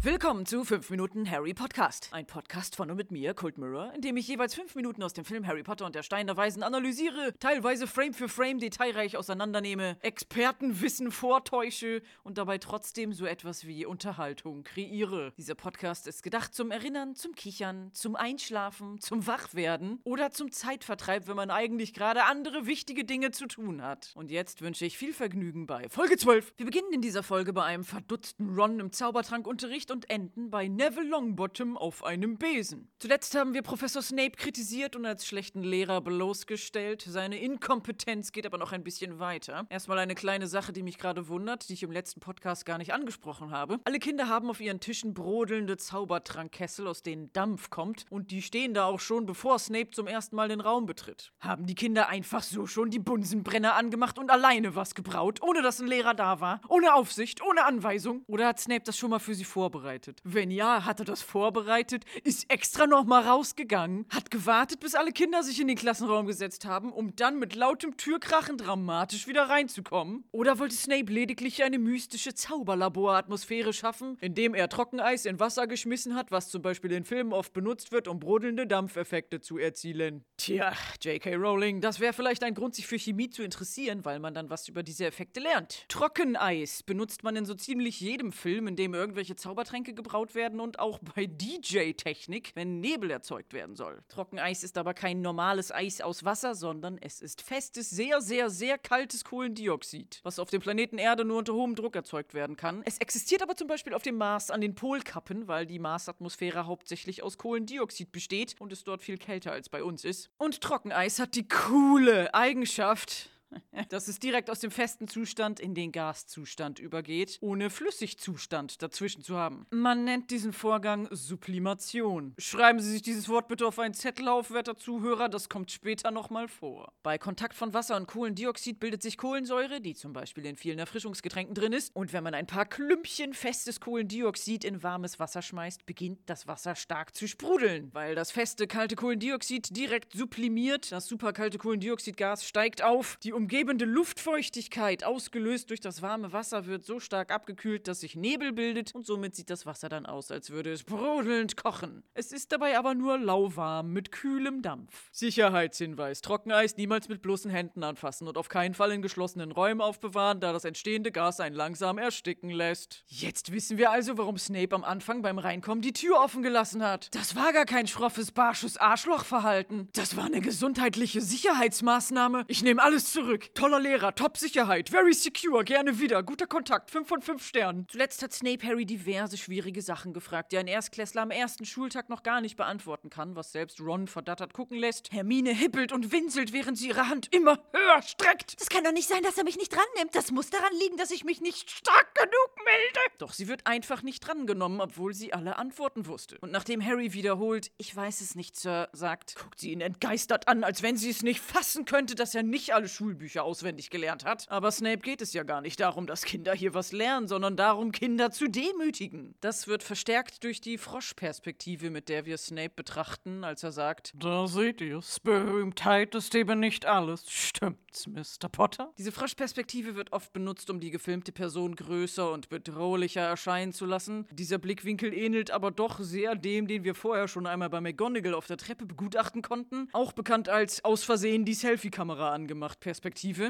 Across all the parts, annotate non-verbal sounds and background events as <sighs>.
Willkommen zu 5 Minuten Harry Podcast. Ein Podcast von und mit mir, Cold Mirror, in dem ich jeweils 5 Minuten aus dem Film Harry Potter und der Stein der Weisen analysiere, teilweise Frame für Frame detailreich auseinandernehme, Expertenwissen vortäusche und dabei trotzdem so etwas wie Unterhaltung kreiere. Dieser Podcast ist gedacht zum Erinnern, zum Kichern, zum Einschlafen, zum Wachwerden oder zum Zeitvertreib, wenn man eigentlich gerade andere wichtige Dinge zu tun hat. Und jetzt wünsche ich viel Vergnügen bei Folge 12. Wir beginnen in dieser Folge bei einem verdutzten Ron im Zaubertrankunterricht und enden bei Neville Longbottom auf einem Besen. Zuletzt haben wir Professor Snape kritisiert und als schlechten Lehrer bloßgestellt. Seine Inkompetenz geht aber noch ein bisschen weiter. Erstmal eine kleine Sache, die mich gerade wundert, die ich im letzten Podcast gar nicht angesprochen habe. Alle Kinder haben auf ihren Tischen brodelnde Zaubertrankkessel, aus denen Dampf kommt und die stehen da auch schon, bevor Snape zum ersten Mal den Raum betritt. Haben die Kinder einfach so schon die Bunsenbrenner angemacht und alleine was gebraut, ohne dass ein Lehrer da war, ohne Aufsicht, ohne Anweisung? Oder hat Snape das schon mal für sie vorbereitet? Wenn ja, hat er das vorbereitet, ist extra nochmal rausgegangen, hat gewartet, bis alle Kinder sich in den Klassenraum gesetzt haben, um dann mit lautem Türkrachen dramatisch wieder reinzukommen? Oder wollte Snape lediglich eine mystische Zauberlaboratmosphäre schaffen, indem er Trockeneis in Wasser geschmissen hat, was zum Beispiel in Filmen oft benutzt wird, um brodelnde Dampfeffekte zu erzielen? Tja, J.K. Rowling, das wäre vielleicht ein Grund, sich für Chemie zu interessieren, weil man dann was über diese Effekte lernt. Trockeneis benutzt man in so ziemlich jedem Film, in dem irgendwelche Zaubertränke gebraut werden und auch bei DJ-Technik, wenn Nebel erzeugt werden soll. Trockeneis ist aber kein normales Eis aus Wasser, sondern es ist festes, sehr, sehr, sehr kaltes Kohlendioxid, was auf dem Planeten Erde nur unter hohem Druck erzeugt werden kann. Es existiert aber zum Beispiel auf dem Mars an den Polkappen, weil die Marsatmosphäre hauptsächlich aus Kohlendioxid besteht und es dort viel kälter als bei uns ist. Und Trockeneis hat die coole Eigenschaft, <laughs> dass es direkt aus dem festen Zustand in den Gaszustand übergeht, ohne Flüssigzustand dazwischen zu haben. Man nennt diesen Vorgang Sublimation. Schreiben Sie sich dieses Wort bitte auf einen Zettel auf, werter Zuhörer, das kommt später nochmal vor. Bei Kontakt von Wasser und Kohlendioxid bildet sich Kohlensäure, die zum Beispiel in vielen Erfrischungsgetränken drin ist, und wenn man ein paar Klümpchen festes Kohlendioxid in warmes Wasser schmeißt, beginnt das Wasser stark zu sprudeln, weil das feste kalte Kohlendioxid direkt sublimiert, das superkalte Kohlendioxidgas steigt auf, die umgebende Luftfeuchtigkeit, ausgelöst durch das warme Wasser, wird so stark abgekühlt, dass sich Nebel bildet und somit sieht das Wasser dann aus, als würde es brodelnd kochen. Es ist dabei aber nur lauwarm mit kühlem Dampf. Sicherheitshinweis: Trockeneis niemals mit bloßen Händen anfassen und auf keinen Fall in geschlossenen Räumen aufbewahren, da das entstehende Gas einen langsam ersticken lässt. Jetzt wissen wir also, warum Snape am Anfang beim Reinkommen die Tür offen gelassen hat. Das war gar kein schroffes, barsches Arschlochverhalten. Das war eine gesundheitliche Sicherheitsmaßnahme. Ich nehme alles zurück. Toller Lehrer, Top-Sicherheit, very secure, gerne wieder, guter Kontakt, 5 von 5 Sternen. Zuletzt hat Snape Harry diverse schwierige Sachen gefragt, die ein Erstklässler am ersten Schultag noch gar nicht beantworten kann, was selbst Ron verdattert gucken lässt. Hermine hippelt und winselt, während sie ihre Hand immer höher streckt. Das kann doch nicht sein, dass er mich nicht dran nimmt. Das muss daran liegen, dass ich mich nicht stark genug melde. Doch sie wird einfach nicht drangenommen, obwohl sie alle Antworten wusste. Und nachdem Harry wiederholt, ich weiß es nicht, Sir, sagt, guckt sie ihn entgeistert an, als wenn sie es nicht fassen könnte, dass er nicht alle Schulbücher auswendig gelernt hat. Aber Snape geht es ja gar nicht darum, dass Kinder hier was lernen, sondern darum, Kinder zu demütigen. Das wird verstärkt durch die Froschperspektive, mit der wir Snape betrachten, als er sagt, da seht ihr's, Berühmtheit ist eben nicht alles. Stimmt's, Mr. Potter? Diese Froschperspektive wird oft benutzt, um die gefilmte Person größer und bedrohlicher erscheinen zu lassen. Dieser Blickwinkel ähnelt aber doch sehr dem, den wir vorher schon einmal bei McGonagall auf der Treppe begutachten konnten. Auch bekannt als aus Versehen die Selfie-Kamera angemacht Perspektive.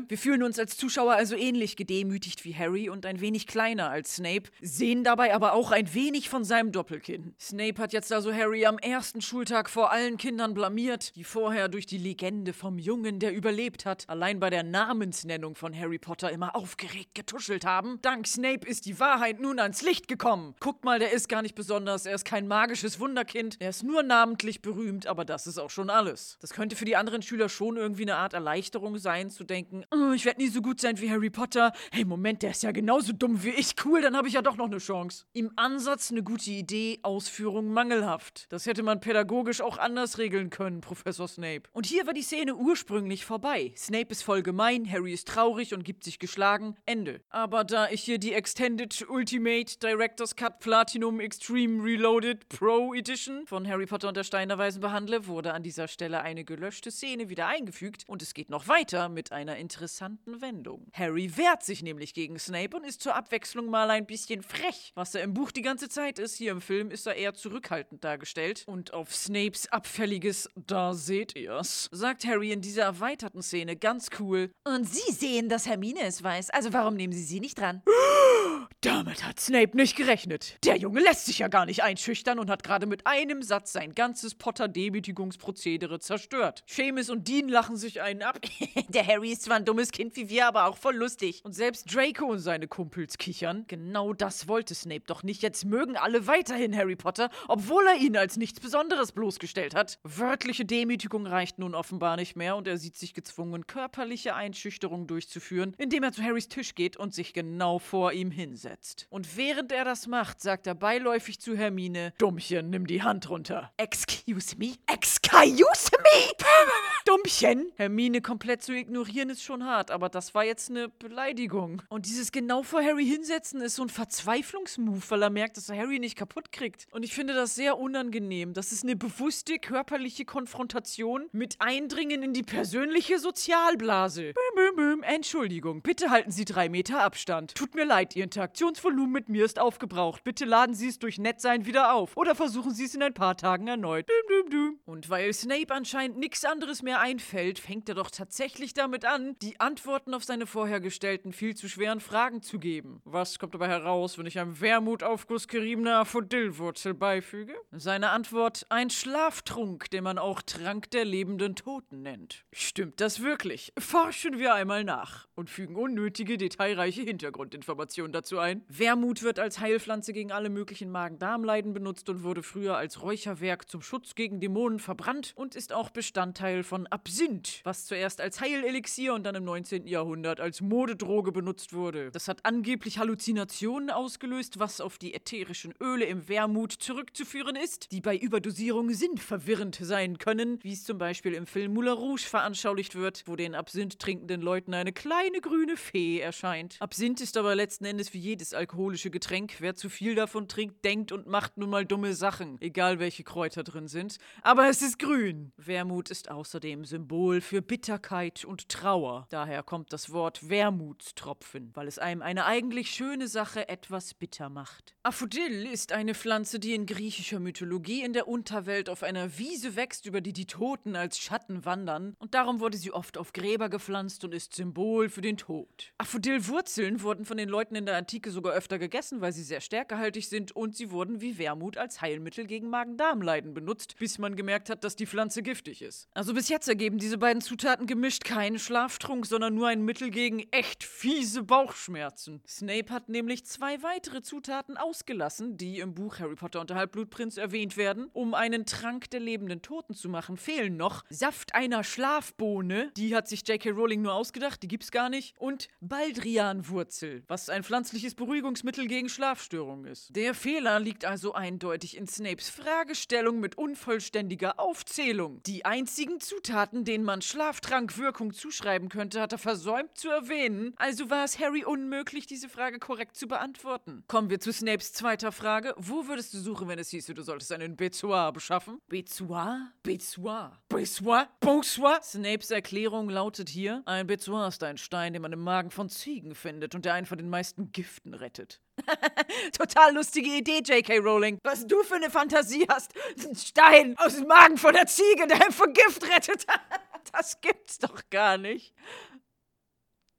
Wir fühlen uns als Zuschauer also ähnlich gedemütigt wie Harry und ein wenig kleiner als Snape, sehen dabei aber auch ein wenig von seinem Doppelkinn. Snape hat jetzt also Harry am ersten Schultag vor allen Kindern blamiert, die vorher durch die Legende vom Jungen, der überlebt hat, allein bei der Namensnennung von Harry Potter immer aufgeregt getuschelt haben. Dank Snape ist die Wahrheit nun ans Licht gekommen. Guckt mal, der ist gar nicht besonders, er ist kein magisches Wunderkind, er ist nur namentlich berühmt, aber das ist auch schon alles. Das könnte für die anderen Schüler schon irgendwie eine Art Erleichterung sein, zu denken, "Oh, ich werde nie so gut sein wie Harry Potter. Hey, Moment, der ist ja genauso dumm wie ich. Cool, dann habe ich ja doch noch eine Chance. Im Ansatz eine gute Idee, Ausführung mangelhaft. Das hätte man pädagogisch auch anders regeln können, Professor Snape. Und hier war die Szene ursprünglich vorbei. Snape ist voll gemein, Harry ist traurig und gibt sich geschlagen. Ende. Aber da ich hier die Extended Ultimate Director's Cut Platinum Extreme Reloaded Pro Edition von Harry Potter und der Stein der Weisen behandle, wurde an dieser Stelle eine gelöschte Szene wieder eingefügt und es geht noch weiter mit einer interessanten Wendung. Harry wehrt sich nämlich gegen Snape und ist zur Abwechslung mal ein bisschen frech. Was er im Buch die ganze Zeit ist, hier im Film ist er eher zurückhaltend dargestellt. Und auf Snapes abfälliges Da seht ihr's, sagt Harry in dieser erweiterten Szene ganz cool. Und Sie sehen, dass Hermine es weiß. Also warum nehmen Sie sie nicht dran? <gasps> Damit hat Snape nicht gerechnet. Der Junge lässt sich ja gar nicht einschüchtern und hat gerade mit einem Satz sein ganzes Potter-Demütigungsprozedere zerstört. Seamus und Dean lachen sich einen ab. <laughs> Der Harry ist zwar ein dummes Kind wie wir, aber auch voll lustig. Und selbst Draco und seine Kumpels kichern. Genau das wollte Snape doch nicht. Jetzt mögen alle weiterhin Harry Potter, obwohl er ihn als nichts Besonderes bloßgestellt hat. Wörtliche Demütigung reicht nun offenbar nicht mehr und er sieht sich gezwungen, körperliche Einschüchterung durchzuführen, indem er zu Harrys Tisch geht und sich genau vor ihm hinsetzt. Und während er das macht, sagt er beiläufig zu Hermine: Dummchen, nimm die Hand runter. Excuse me? Excuse me? <laughs> Dummchen! Hermine komplett zu ignorieren ist schon hart, aber das war jetzt eine Beleidigung. Und dieses genau vor Harry hinsetzen ist so ein Verzweiflungsmove, weil er merkt, dass er Harry nicht kaputt kriegt. Und ich finde das sehr unangenehm. Das ist eine bewusste körperliche Konfrontation mit Eindringen in die persönliche Sozialblase. Büm, büm, büm. Entschuldigung, bitte halten Sie drei Meter Abstand. Tut mir leid, Ihr Interaktionsvolumen mit mir ist aufgebraucht. Bitte laden Sie es durch Nettsein wieder auf. Oder versuchen Sie es in ein paar Tagen erneut. Düm, düm, düm. Und weil Snape anscheinend nichts anderes mehr einfällt, fängt er doch tatsächlich damit an, die Antworten auf seine vorher gestellten, viel zu schweren Fragen zu geben. Was kommt dabei heraus, wenn ich einem Wermutaufguss geriebener Aphrodillwurzel beifüge? Seine Antwort: ein Schlaftrunk, den man auch Trank der lebenden Toten nennt. Stimmt das wirklich? Forschen wir einmal nach und fügen unnötige, detailreiche Hintergrundinformationen dazu ein. Wermut wird als Heilpflanze gegen alle möglichen Magen-Darm-Leiden benutzt und wurde früher als Räucherwerk zum Schutz gegen Dämonen verbrannt und ist auch Bestandteil von Absinth, was zuerst als Heilelixier und dann im 19. Jahrhundert als Modedroge benutzt wurde. Das hat angeblich Halluzinationen ausgelöst, was auf die ätherischen Öle im Wermut zurückzuführen ist, die bei Überdosierung sinnverwirrend sein können, wie es zum Beispiel im Film Moulin Rouge veranschaulicht wird, wo den Absinth trinkenden Leuten eine kleine grüne Fee erscheint. Absinth ist aber letzten Endes wie jedes alkoholische Getränk. Wer zu viel davon trinkt, denkt und macht nun mal dumme Sachen, egal welche Kräuter drin sind. Aber es ist grün. Wermut ist außerdem Symbol für Bitterkeit und Trauer. Daher kommt das Wort Wermutstropfen, weil es einem eine eigentlich schöne Sache etwas bitter macht. Aphodil ist eine Pflanze, die in griechischer Mythologie in der Unterwelt auf einer Wiese wächst, über die die Toten als Schatten wandern. Und darum wurde sie oft auf Gräber gepflanzt und ist Symbol für den Tod. Aphodil-Wurzeln wurden von den Leuten in der Antike sogar öfter gegessen, weil sie sehr stärkehaltig sind und sie wurden wie Wermut als Heilmittel gegen Magen-Darm-Leiden benutzt, bis man gemerkt hat, dass die Pflanze giftig ist. Also bis jetzt ergeben diese beiden Zutaten gemischt keinen Schlaftrunk, sondern nur ein Mittel gegen echt fiese Bauchschmerzen. Snape hat nämlich zwei weitere Zutaten ausgelassen, die im Buch Harry Potter und der Halbblutprinz erwähnt werden. Um einen Trank der lebenden Toten zu machen, fehlen noch Saft einer Schlafbohne, die hat sich J.K. Rowling nur ausgedacht, die gibt's gar nicht, und Baldrianwurzel, was ein pflanzliches Beruhigungsmittel gegen Schlafstörungen ist. Der Fehler liegt also eindeutig in Snapes Fragestellung mit unvollständiger Aufzählung. Die einzigen Zutaten, denen man Schlaftrankwirkung zuschreiben könnte, hat er versäumt zu erwähnen, also war es Harry unmöglich, diese Frage korrekt zu beantworten. Kommen wir zu Snapes zweiter Frage. Wo würdest du suchen, wenn es hieße, du solltest einen Bezoar beschaffen? Bezoar? Bezoar? Bezoar? Bonsoir? Snapes Erklärung lautet hier, ein Bezoar ist ein Stein, den man im Magen von Ziegen findet und der einen von den meisten Giften rettet. <laughs> Total lustige Idee, J.K. Rowling. Was du für eine Fantasie hast. Ein Stein aus dem Magen von der Ziege, der einen vor Gift rettet. <laughs> das gibt's doch gar nicht.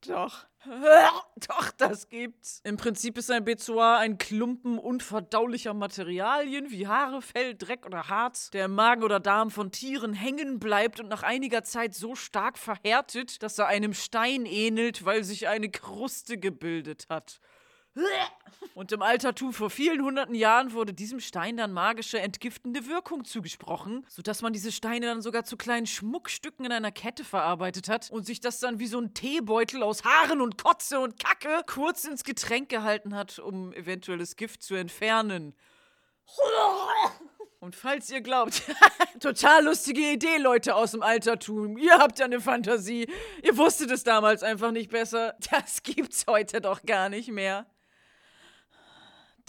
Doch. <laughs> Doch, das gibt's. Im Prinzip ist ein Bezoar ein Klumpen unverdaulicher Materialien wie Haare, Fell, Dreck oder Harz, der im Magen oder Darm von Tieren hängen bleibt und nach einiger Zeit so stark verhärtet, dass er einem Stein ähnelt, weil sich eine Kruste gebildet hat. Und im Altertum vor vielen hunderten Jahren wurde diesem Stein dann magische entgiftende Wirkung zugesprochen, sodass man diese Steine dann sogar zu kleinen Schmuckstücken in einer Kette verarbeitet hat und sich das dann wie so ein Teebeutel aus Haaren und Kotze und Kacke kurz ins Getränk gehalten hat, um eventuelles Gift zu entfernen. Und falls ihr glaubt, <laughs> total lustige Idee, Leute aus dem Altertum, ihr habt ja eine Fantasie, ihr wusstet es damals einfach nicht besser, das gibt's heute doch gar nicht mehr.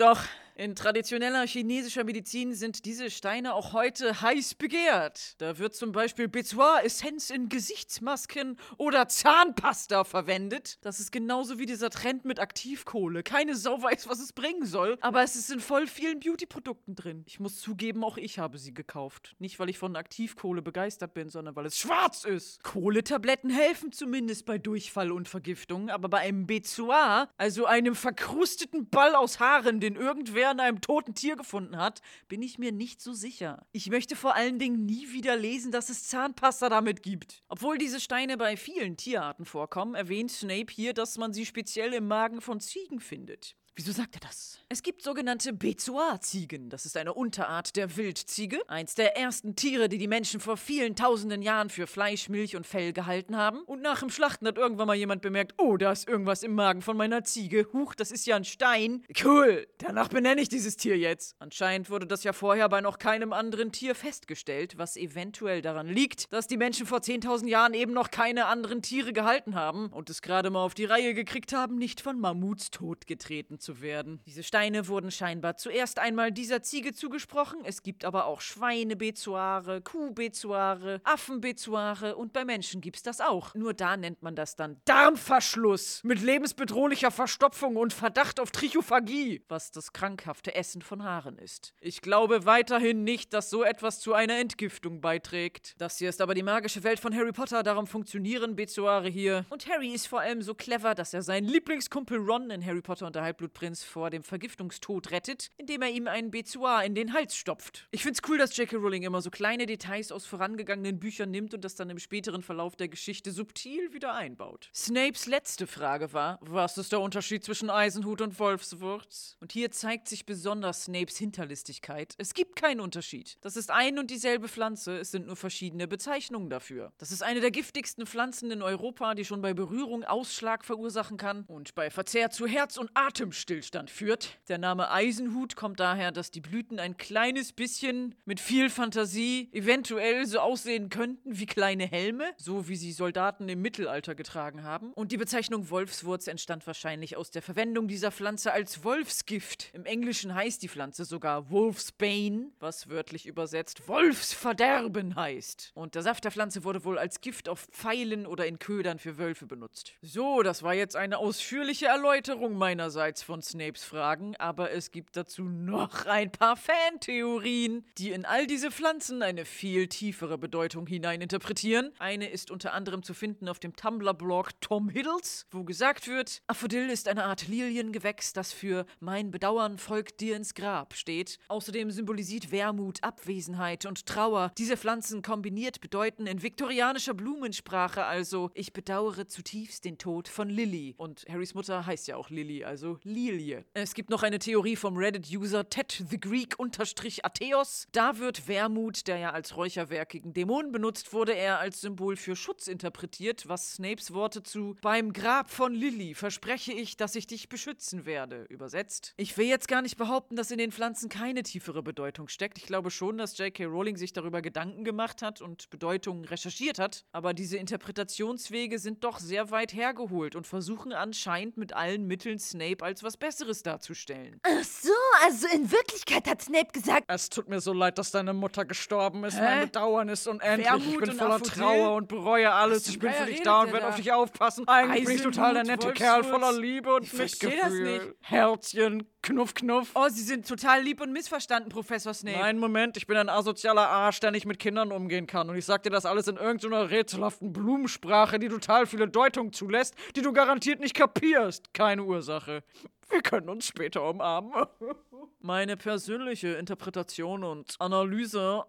Doch, In traditioneller chinesischer Medizin sind diese Steine auch heute heiß begehrt. Da wird zum Beispiel Bezoar-Essenz in Gesichtsmasken oder Zahnpasta verwendet. Das ist genauso wie dieser Trend mit Aktivkohle. Keine Sau weiß, was es bringen soll, aber es ist in voll vielen Beauty-Produkten drin. Ich muss zugeben, auch ich habe sie gekauft. Nicht, weil ich von Aktivkohle begeistert bin, sondern weil es schwarz ist. Kohletabletten helfen zumindest bei Durchfall und Vergiftung, aber bei einem Bezoar, also einem verkrusteten Ball aus Haaren, den irgendwer an einem toten Tier gefunden hat, bin ich mir nicht so sicher. Ich möchte vor allen Dingen nie wieder lesen, dass es Zahnpasta damit gibt. Obwohl diese Steine bei vielen Tierarten vorkommen, erwähnt Snape hier, dass man sie speziell im Magen von Ziegen findet. Wieso sagt er das? Es gibt sogenannte Bezoar-Ziegen. Das ist eine Unterart der Wildziege. Eins der ersten Tiere, die die Menschen vor vielen tausenden Jahren für Fleisch, Milch und Fell gehalten haben. Und nach dem Schlachten hat irgendwann mal jemand bemerkt, oh, da ist irgendwas im Magen von meiner Ziege. Huch, das ist ja ein Stein. Cool, danach benenne ich dieses Tier jetzt. Anscheinend wurde das ja vorher bei noch keinem anderen Tier festgestellt, was eventuell daran liegt, dass die Menschen vor 10.000 Jahren eben noch keine anderen Tiere gehalten haben und es gerade mal auf die Reihe gekriegt haben, nicht von Mammuts totgetreten zu werden. Diese Steine wurden scheinbar zuerst einmal dieser Ziege zugesprochen. Es gibt aber auch Schweinebezoare, Kuhbezoare, Affenbezoare und bei Menschen gibt's das auch. Nur da nennt man das dann Darmverschluss mit lebensbedrohlicher Verstopfung und Verdacht auf Trichophagie, was das krankhafte Essen von Haaren ist. Ich glaube weiterhin nicht, dass so etwas zu einer Entgiftung beiträgt. Das hier ist aber die magische Welt von Harry Potter, darum funktionieren Bezoare hier. Und Harry ist vor allem so clever, dass er seinen Lieblingskumpel Ron in Harry Potter und der Halbblutprinz vor dem Vergiftungstod rettet, indem er ihm einen Bezoar in den Hals stopft. Ich find's cool, dass J.K. Rowling immer so kleine Details aus vorangegangenen Büchern nimmt und das dann im späteren Verlauf der Geschichte subtil wieder einbaut. Snapes letzte Frage war, was ist der Unterschied zwischen Eisenhut und Wolfswurz? Und hier zeigt sich besonders Snapes Hinterlistigkeit. Es gibt keinen Unterschied. Das ist ein und dieselbe Pflanze, es sind nur verschiedene Bezeichnungen dafür. Das ist eine der giftigsten Pflanzen in Europa, die schon bei Berührung Ausschlag verursachen kann und bei Verzehr zu Herz- und Atemstillstand führt. Der Name Eisenhut kommt daher, dass die Blüten ein kleines bisschen mit viel Fantasie eventuell so aussehen könnten wie kleine Helme, so wie sie Soldaten im Mittelalter getragen haben. Und die Bezeichnung Wolfswurz entstand wahrscheinlich aus der Verwendung dieser Pflanze als Wolfsgift. Im Englischen heißt die Pflanze sogar Wolfsbane, was wörtlich übersetzt Wolfsverderben heißt. Und der Saft der Pflanze wurde wohl als Gift auf Pfeilen oder in Ködern für Wölfe benutzt. So, das war jetzt eine ausführliche Erläuterung meinerseits von Snapes Fragen, aber es gibt dazu noch <laughs> ein paar Fantheorien, die in all diese Pflanzen eine viel tiefere Bedeutung hineininterpretieren. Eine ist unter anderem zu finden auf dem Tumblr-Blog Tom Hiddles, wo gesagt wird, Aphrodil ist eine Art Liliengewächs, das für mein Bedauern folgt dir ins Grab steht. Außerdem symbolisiert Wermut, Abwesenheit und Trauer. Diese Pflanzen kombiniert bedeuten in viktorianischer Blumensprache also, ich bedauere zutiefst den Tod von Lily. Und Harrys Mutter heißt ja auch Lily, also Lilie. Es gibt noch eine Theorie vom Reddit-User Ted the Greek Atheos. Da wird Wermut, der ja als Räucherwerk gegen Dämonen benutzt wurde, eher als Symbol für Schutz interpretiert, was Snapes Worte zu Beim Grab von Lily verspreche ich, dass ich dich beschützen werde, übersetzt. Ich will jetzt gar nicht behaupten, dass in den Pflanzen keine tiefere Bedeutung steckt. Ich glaube schon, dass J.K. Rowling sich darüber Gedanken gemacht hat und Bedeutungen recherchiert hat, aber diese Interpretationswege sind doch sehr weit hergeholt und versuchen anscheinend mit allen Mitteln Snape als was Besseres darzustellen. Ach so, also in Wirklichkeit hat Snape gesagt, Es tut mir so leid, dass deine Mutter gestorben ist. Mein Hä? Bedauern ist unendlich. Wermut ich bin voller? Trauer und bereue alles. Ich bin für dich da und werde auf dich aufpassen. Eigentlich bin ich total der nette Kerl voller Liebe und Ich versteh das Mitgefühl. nicht. Herzchen, Knuff, Knuff. oh, Sie sind total lieb und missverstanden, Professor Snape. Nein, Moment, ich bin ein asozialer Arsch, der nicht mit Kindern umgehen kann. Und ich sag dir das alles in irgendeiner rätselhaften Blumensprache, die total viele Deutungen zulässt, die du garantiert nicht kapierst. Keine Ursache. Wir können uns später umarmen. <laughs> Meine persönliche Interpretation und Analyse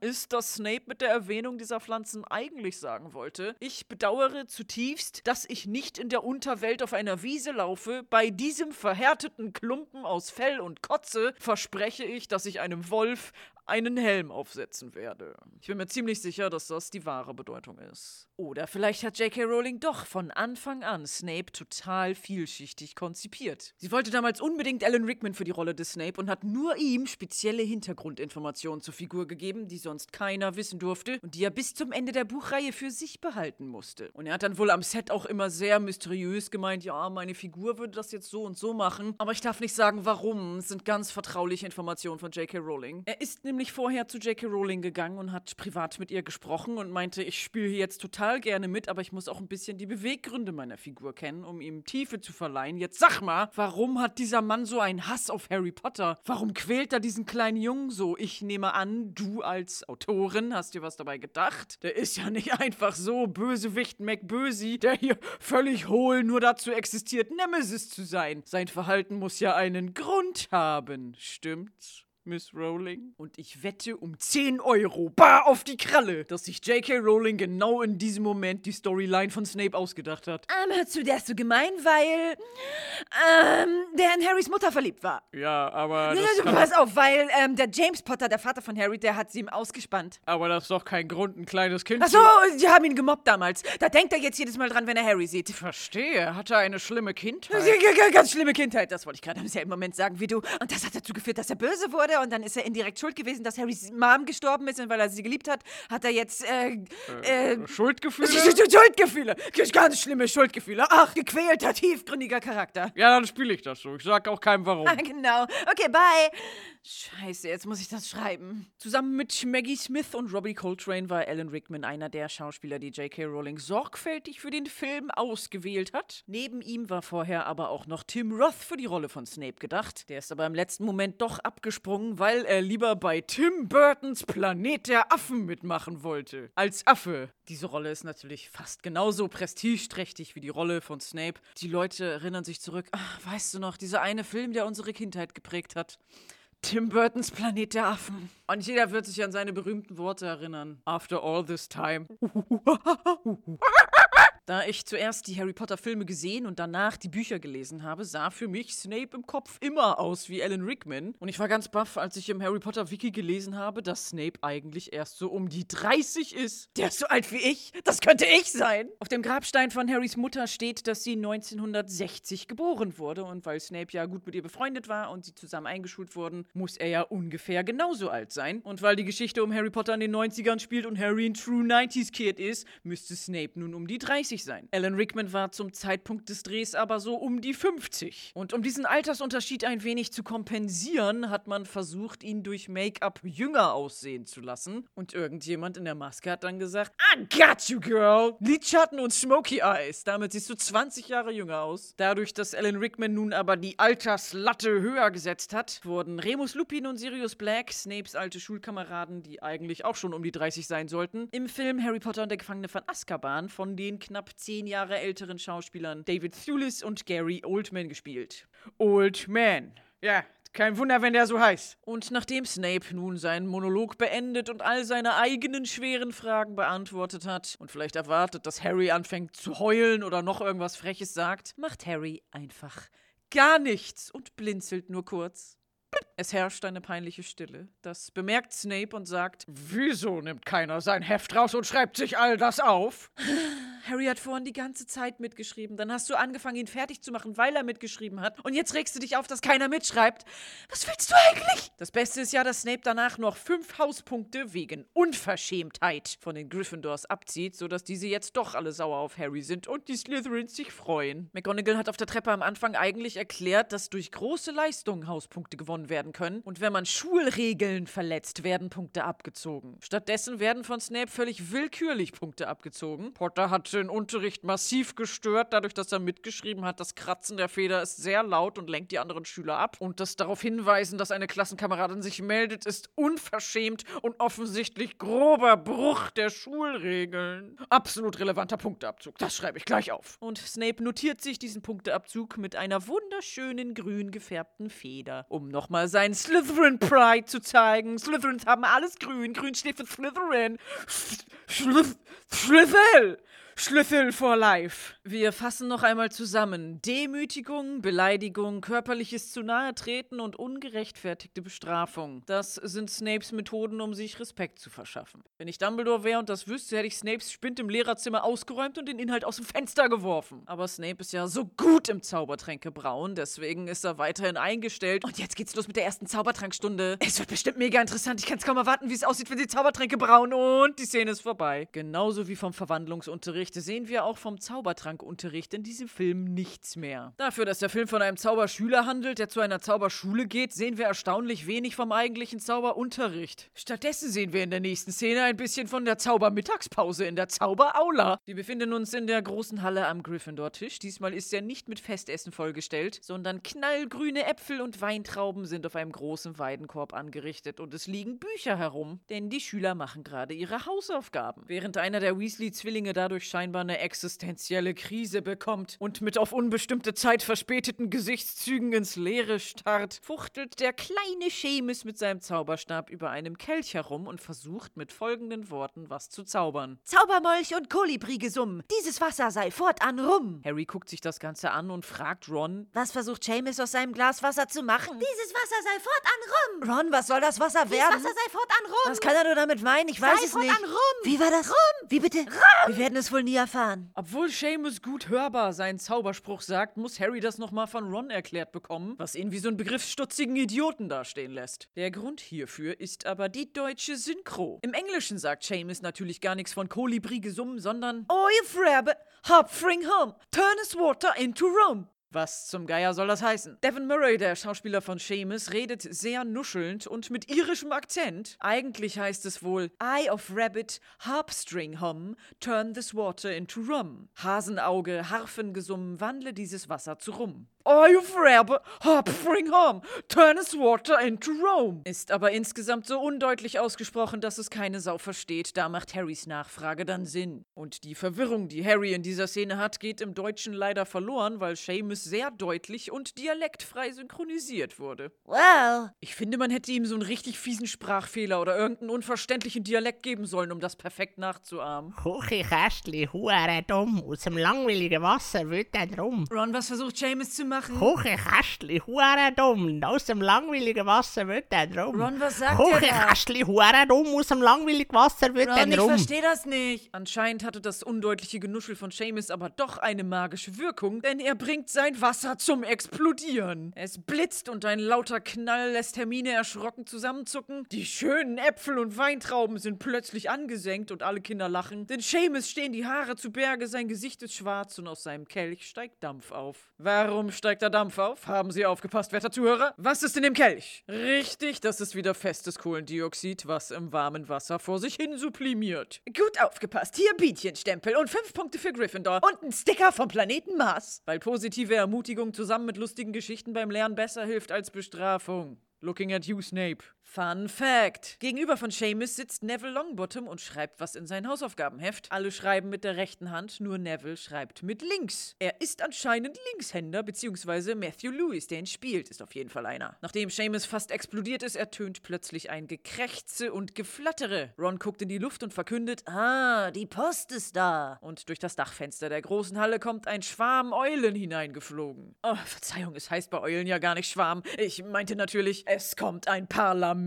ist, dass Snape mit der Erwähnung dieser Pflanzen eigentlich sagen wollte, ich bedauere zutiefst, dass ich nicht in der Unterwelt auf einer Wiese laufe. Bei diesem verhärteten Klumpen aus Fell und Kotze verspreche ich, dass ich einem Wolf einen Helm aufsetzen werde. Ich bin mir ziemlich sicher, dass das die wahre Bedeutung ist. Oder vielleicht hat J.K. Rowling doch von Anfang an Snape total vielschichtig konzipiert. Sie wollte damals unbedingt Alan Rickman für die Rolle des Snape und hat nur ihm spezielle Hintergrundinformationen zur Figur gegeben, die sonst keiner wissen durfte und die er bis zum Ende der Buchreihe für sich behalten musste. Und er hat dann wohl am Set auch immer sehr mysteriös gemeint, ja, meine Figur würde das jetzt so und so machen, aber ich darf nicht sagen, warum. Es sind ganz vertrauliche Informationen von J.K. Rowling. Er ist nämlich nämlich vorher zu J.K. Rowling gegangen und hat privat mit ihr gesprochen und meinte, ich spiele jetzt total gerne mit, aber ich muss auch ein bisschen die Beweggründe meiner Figur kennen, um ihm Tiefe zu verleihen. Jetzt sag mal, warum hat dieser Mann so einen Hass auf Harry Potter? Warum quält er diesen kleinen Jungen so? Ich nehme an, du als Autorin hast dir was dabei gedacht. Der ist ja nicht einfach so Bösewicht McBösi, der hier völlig hohl nur dazu existiert, Nemesis zu sein. Sein Verhalten muss ja einen Grund haben, stimmt's? Miss Rowling. Und ich wette um 10 Euro, bar auf die Kralle, dass sich J.K. Rowling genau in diesem Moment die Storyline von Snape ausgedacht hat. Ähm, hör zu, der ist so gemein, weil ähm, der in Harrys Mutter verliebt war. Ja, aber. Ja, also, pass auf, weil ähm, der James Potter, der Vater von Harry, der hat sie ihm ausgespannt. Aber das ist doch kein Grund, ein kleines Kind Ach so, sie haben ihn gemobbt damals. Da denkt er jetzt jedes Mal dran, wenn er Harry sieht. Verstehe, hatte eine schlimme Kindheit. Ganz schlimme Kindheit, das wollte ich gerade im selben Moment sagen wie du. Und das hat dazu geführt, dass er böse wurde und dann ist er indirekt schuld gewesen, dass Harrys Mom gestorben ist und weil er sie geliebt hat, hat er jetzt äh, äh, äh Schuldgefühle? Schuldgefühle, ganz schlimme Schuldgefühle. Ach, gequälter, tiefgründiger Charakter. Ja, dann spiele ich das so. Ich sag auch keinem warum. Ah, <laughs> genau. Okay, bye. Scheiße, jetzt muss ich das schreiben. Zusammen mit Maggie Smith und Robbie Coltrane war Alan Rickman einer der Schauspieler, die J.K. Rowling sorgfältig für den Film ausgewählt hat. Neben ihm war vorher aber auch noch Tim Roth für die Rolle von Snape gedacht. Der ist aber im letzten Moment doch abgesprungen, weil er lieber bei Tim Burtons Planet der Affen mitmachen wollte. Als Affe. Diese Rolle ist natürlich fast genauso prestigeträchtig wie die Rolle von Snape. Die Leute erinnern sich zurück. Ach, weißt du noch, dieser eine Film, der unsere Kindheit geprägt hat. Tim Burtons Planet der Affen. Und jeder wird sich an seine berühmten Worte erinnern. After all this time. <laughs> Da ich zuerst die Harry Potter Filme gesehen und danach die Bücher gelesen habe, sah für mich Snape im Kopf immer aus wie Alan Rickman. Und ich war ganz baff, als ich im Harry Potter Wiki gelesen habe, dass Snape eigentlich erst so um die 30 ist. Der ist so alt wie ich. Das könnte ich sein. Auf dem Grabstein von Harrys Mutter steht, dass sie 1960 geboren wurde. Und weil Snape ja gut mit ihr befreundet war und sie zusammen eingeschult wurden, muss er ja ungefähr genauso alt sein. Und weil die Geschichte um Harry Potter in den 90ern spielt und Harry ein True 90s Kid ist, müsste Snape nun um die 30 30 sein. Alan Rickman war zum Zeitpunkt des Drehs aber so um die 50. Und um diesen Altersunterschied ein wenig zu kompensieren, hat man versucht, ihn durch Make-up jünger aussehen zu lassen. Und irgendjemand in der Maske hat dann gesagt: I got you, girl! Lidschatten und Smoky Eyes. Damit siehst du 20 Jahre jünger aus. Dadurch, dass Alan Rickman nun aber die Alterslatte höher gesetzt hat, wurden Remus Lupin und Sirius Black, Snapes alte Schulkameraden, die eigentlich auch schon um die 30 sein sollten, im Film Harry Potter und der Gefangene von Azkaban von den knapp zehn Jahre älteren Schauspielern David Thewlis und Gary Oldman gespielt. Oldman. Ja, kein Wunder, wenn der so heißt. Und nachdem Snape nun seinen Monolog beendet und all seine eigenen schweren Fragen beantwortet hat und vielleicht erwartet, dass Harry anfängt zu heulen oder noch irgendwas Freches sagt, macht Harry einfach gar nichts und blinzelt nur kurz. Es herrscht eine peinliche Stille. Das bemerkt Snape und sagt: Wieso nimmt keiner sein Heft raus und schreibt sich all das auf? <sighs> Harry hat vorhin die ganze Zeit mitgeschrieben. Dann hast du angefangen, ihn fertig zu machen, weil er mitgeschrieben hat. Und jetzt regst du dich auf, dass keiner mitschreibt. Was willst du eigentlich? Das Beste ist ja, dass Snape danach noch fünf Hauspunkte wegen Unverschämtheit von den Gryffindors abzieht, sodass diese jetzt doch alle sauer auf Harry sind und die Slytherins sich freuen. McGonagall hat auf der Treppe am Anfang eigentlich erklärt, dass durch große Leistungen Hauspunkte gewonnen werden können. Und wenn man Schulregeln verletzt, werden Punkte abgezogen. Stattdessen werden von Snape völlig willkürlich Punkte abgezogen. Potter hat den Unterricht massiv gestört, dadurch, dass er mitgeschrieben hat, das Kratzen der Feder ist sehr laut und lenkt die anderen Schüler ab. Und das darauf hinweisen, dass eine Klassenkameradin sich meldet, ist unverschämt und offensichtlich grober Bruch der Schulregeln. Absolut relevanter Punkteabzug. Das schreibe ich gleich auf. Und Snape notiert sich diesen Punkteabzug mit einer wunderschönen grün gefärbten Feder, um nochmal seinen Slytherin Pride zu zeigen. Slytherins haben alles grün. Grün steht für Slytherin. Schlüssel! Schlüssel for Life. Wir fassen noch einmal zusammen. Demütigung, Beleidigung, körperliches zu nahe treten und ungerechtfertigte Bestrafung. Das sind Snapes Methoden, um sich Respekt zu verschaffen. Wenn ich Dumbledore wäre und das wüsste, hätte ich Snapes Spind im Lehrerzimmer ausgeräumt und den Inhalt aus dem Fenster geworfen. Aber Snape ist ja so gut im Zaubertränke brauen, deswegen ist er weiterhin eingestellt. Und jetzt geht's los mit der ersten Zaubertrankstunde. Es wird bestimmt mega interessant. Ich kann es kaum erwarten, wie es aussieht, wenn sie Zaubertränke brauen. Und die Szene ist vorbei. Genauso wie vom Verwandlungsunterricht sehen wir auch vom Zaubertrankunterricht in diesem Film nichts mehr. Dafür, dass der Film von einem Zauberschüler handelt, der zu einer Zauberschule geht, sehen wir erstaunlich wenig vom eigentlichen Zauberunterricht. Stattdessen sehen wir in der nächsten Szene ein bisschen von der Zaubermittagspause in der Zauberaula. Wir befinden uns in der großen Halle am Gryffindor-Tisch. Diesmal ist er nicht mit Festessen vollgestellt, sondern knallgrüne Äpfel und Weintrauben sind auf einem großen Weidenkorb angerichtet und es liegen Bücher herum, denn die Schüler machen gerade ihre Hausaufgaben. Während einer der Weasley-Zwillinge dadurch scheinbar eine existenzielle Krise bekommt und mit auf unbestimmte Zeit verspäteten Gesichtszügen ins Leere starrt, fuchtelt der kleine Seamus mit seinem Zauberstab über einem Kelch herum und versucht mit folgenden Worten was zu zaubern. Zaubermolch und Kolibri-Gesumm. Dieses Wasser sei fortan rum. Harry guckt sich das Ganze an und fragt Ron, Was versucht Seamus aus seinem Glas Wasser zu machen? Dieses Wasser sei fortan rum. Ron, was soll das Wasser Dieses werden? Wasser sei fortan rum. Was kann er nur damit meinen? Ich weiß sei es nicht. rum. Wie war das? Rum. Wie bitte? Rum. Wir werden es wohl nie erfahren. Obwohl Seamus gut hörbar seinen Zauberspruch sagt, muss Harry das nochmal von Ron erklärt bekommen, was ihn wie so einen begriffsstutzigen Idioten dastehen lässt. Der Grund hierfür ist aber die deutsche Synchro. Im Englischen sagt Seamus natürlich gar nichts von Kolibri-Gesumm, sondern Oh, you frabbe. Hop, fring home. Turn his water into rum. Was zum Geier soll das heißen? Devin Murray, der Schauspieler von Seamus, redet sehr nuschelnd und mit irischem Akzent. Eigentlich heißt es wohl Eye of Rabbit, Harpstring hum, turn this water into rum. Hasenauge, Harfengesumm, wandle dieses Wasser zu Rum. Eye of Rabbit, Harpstring hum, turn this water into rum. Ist aber insgesamt so undeutlich ausgesprochen, dass es keine Sau versteht. Da macht Harrys Nachfrage dann Sinn. Und die Verwirrung, die Harry in dieser Szene hat, geht im Deutschen leider verloren, weil Seamus sehr deutlich und dialektfrei synchronisiert wurde. Well. Ich finde, man hätte ihm so einen richtig fiesen Sprachfehler oder irgendeinen unverständlichen Dialekt geben sollen, um das perfekt nachzuahmen. Huchi Kästli, hure dumm, aus dem langweiligen Wasser wird er drum. Ron, was versucht Seamus zu machen? Huchi Kästli, hure dumm, aus dem langweiligen Wasser wird er drum. Ron, was sagt Huchi er da? Kästli, hure dumm, aus dem langweiligen Wasser wird er Ron, ich drum. verstehe das nicht. Anscheinend hatte das undeutliche Genuschel von Seamus aber doch eine magische Wirkung, denn er bringt sein Wasser zum Explodieren. Es blitzt und ein lauter Knall lässt Hermine erschrocken zusammenzucken. Die schönen Äpfel und Weintrauben sind plötzlich angesenkt und alle Kinder lachen. Denn Seamus stehen die Haare zu Berge, sein Gesicht ist schwarz und aus seinem Kelch steigt Dampf auf. Warum steigt da Dampf auf? Haben Sie aufgepasst, werter Zuhörer? Was ist in dem Kelch? Richtig, das ist wieder festes Kohlendioxid, was im warmen Wasser vor sich hin sublimiert. Gut aufgepasst. Hier Bietchenstempel und fünf Punkte für Gryffindor und ein Sticker vom Planeten Mars. Weil positive Ermutigung zusammen mit lustigen Geschichten beim Lernen besser hilft als Bestrafung. Looking at you, Snape. Fun Fact. Gegenüber von Seamus sitzt Neville Longbottom und schreibt was in sein Hausaufgabenheft. Alle schreiben mit der rechten Hand, nur Neville schreibt mit links. Er ist anscheinend Linkshänder, beziehungsweise Matthew Lewis, der ihn spielt, ist auf jeden Fall einer. Nachdem Seamus fast explodiert ist, ertönt plötzlich ein Gekrächze und Geflattere. Ron guckt in die Luft und verkündet, Ah, die Post ist da. und durch das Dachfenster der großen Halle kommt ein Schwarm Eulen hineingeflogen. Oh, Verzeihung, es heißt bei Eulen ja gar nicht Schwarm. Ich meinte natürlich, es kommt ein Parlament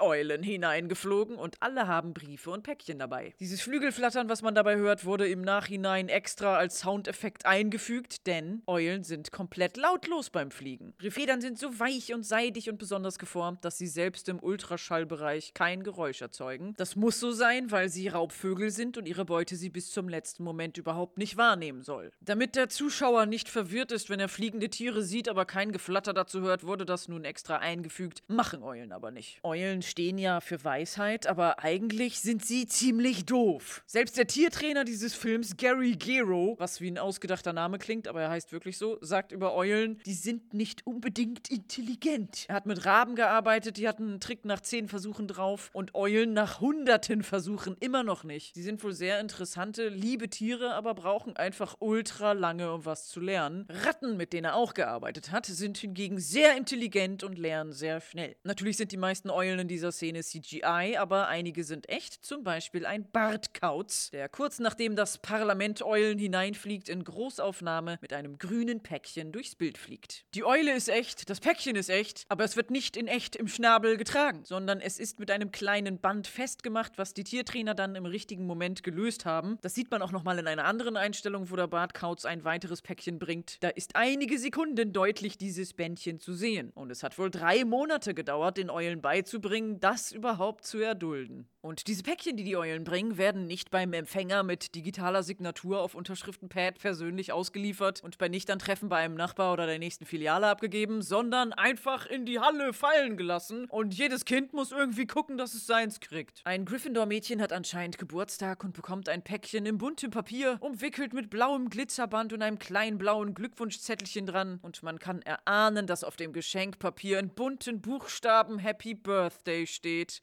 Eulen hineingeflogen und alle haben Briefe und Päckchen dabei. Dieses Flügelflattern, was man dabei hört, wurde im Nachhinein extra als Soundeffekt eingefügt, denn Eulen sind komplett lautlos beim Fliegen. Ihre Federn sind so weich und seidig und besonders geformt, dass sie selbst im Ultraschallbereich kein Geräusch erzeugen. Das muss so sein, weil sie Raubvögel sind und ihre Beute sie bis zum letzten Moment überhaupt nicht wahrnehmen soll. Damit der Zuschauer nicht verwirrt ist, wenn er fliegende Tiere sieht, aber kein Geflatter dazu hört, wurde das nun extra eingefügt. Machen Eulen aber nicht. Eulen stehen ja für Weisheit, aber eigentlich sind sie ziemlich doof. Selbst der Tiertrainer dieses Films, Gary Gero, was wie ein ausgedachter Name klingt, aber er heißt wirklich so, sagt über Eulen, die sind nicht unbedingt intelligent. Er hat mit Raben gearbeitet, die hatten einen Trick nach zehn Versuchen drauf und Eulen nach hunderten Versuchen immer noch nicht. Sie sind wohl sehr interessante, liebe Tiere, aber brauchen einfach ultra lange, um was zu lernen. Ratten, mit denen er auch gearbeitet hat, sind hingegen sehr intelligent und lernen sehr schnell. Natürlich sind die meisten Eulen in dieser Szene CGI, aber einige sind echt. Zum Beispiel ein Bartkauz, der kurz nachdem das Parlament Eulen hineinfliegt, in Großaufnahme mit einem grünen Päckchen durchs Bild fliegt. Die Eule ist echt, das Päckchen ist echt, aber es wird nicht in echt im Schnabel getragen, sondern es ist mit einem kleinen Band festgemacht, was die Tiertrainer dann im richtigen Moment gelöst haben. Das sieht man auch nochmal in einer anderen Einstellung, wo der Bartkauz ein weiteres Päckchen bringt. Da ist einige Sekunden deutlich dieses Bändchen zu sehen. Und es hat wohl drei Monate gedauert, den Eulen beizubringen, das überhaupt zu erdulden. Und diese Päckchen, die die Eulen bringen, werden nicht beim Empfänger mit digitaler Signatur auf Unterschriftenpad persönlich ausgeliefert und bei Nichtantreffen bei einem Nachbar oder der nächsten Filiale abgegeben, sondern einfach in die Halle fallen gelassen und jedes Kind muss irgendwie gucken, dass es seins kriegt. Ein Gryffindor-Mädchen hat anscheinend Geburtstag und bekommt ein Päckchen in buntem Papier, umwickelt mit blauem Glitzerband und einem kleinen blauen Glückwunschzettelchen dran und man kann erahnen, dass auf dem Geschenkpapier in bunten Buchstaben Happy Birthday steht.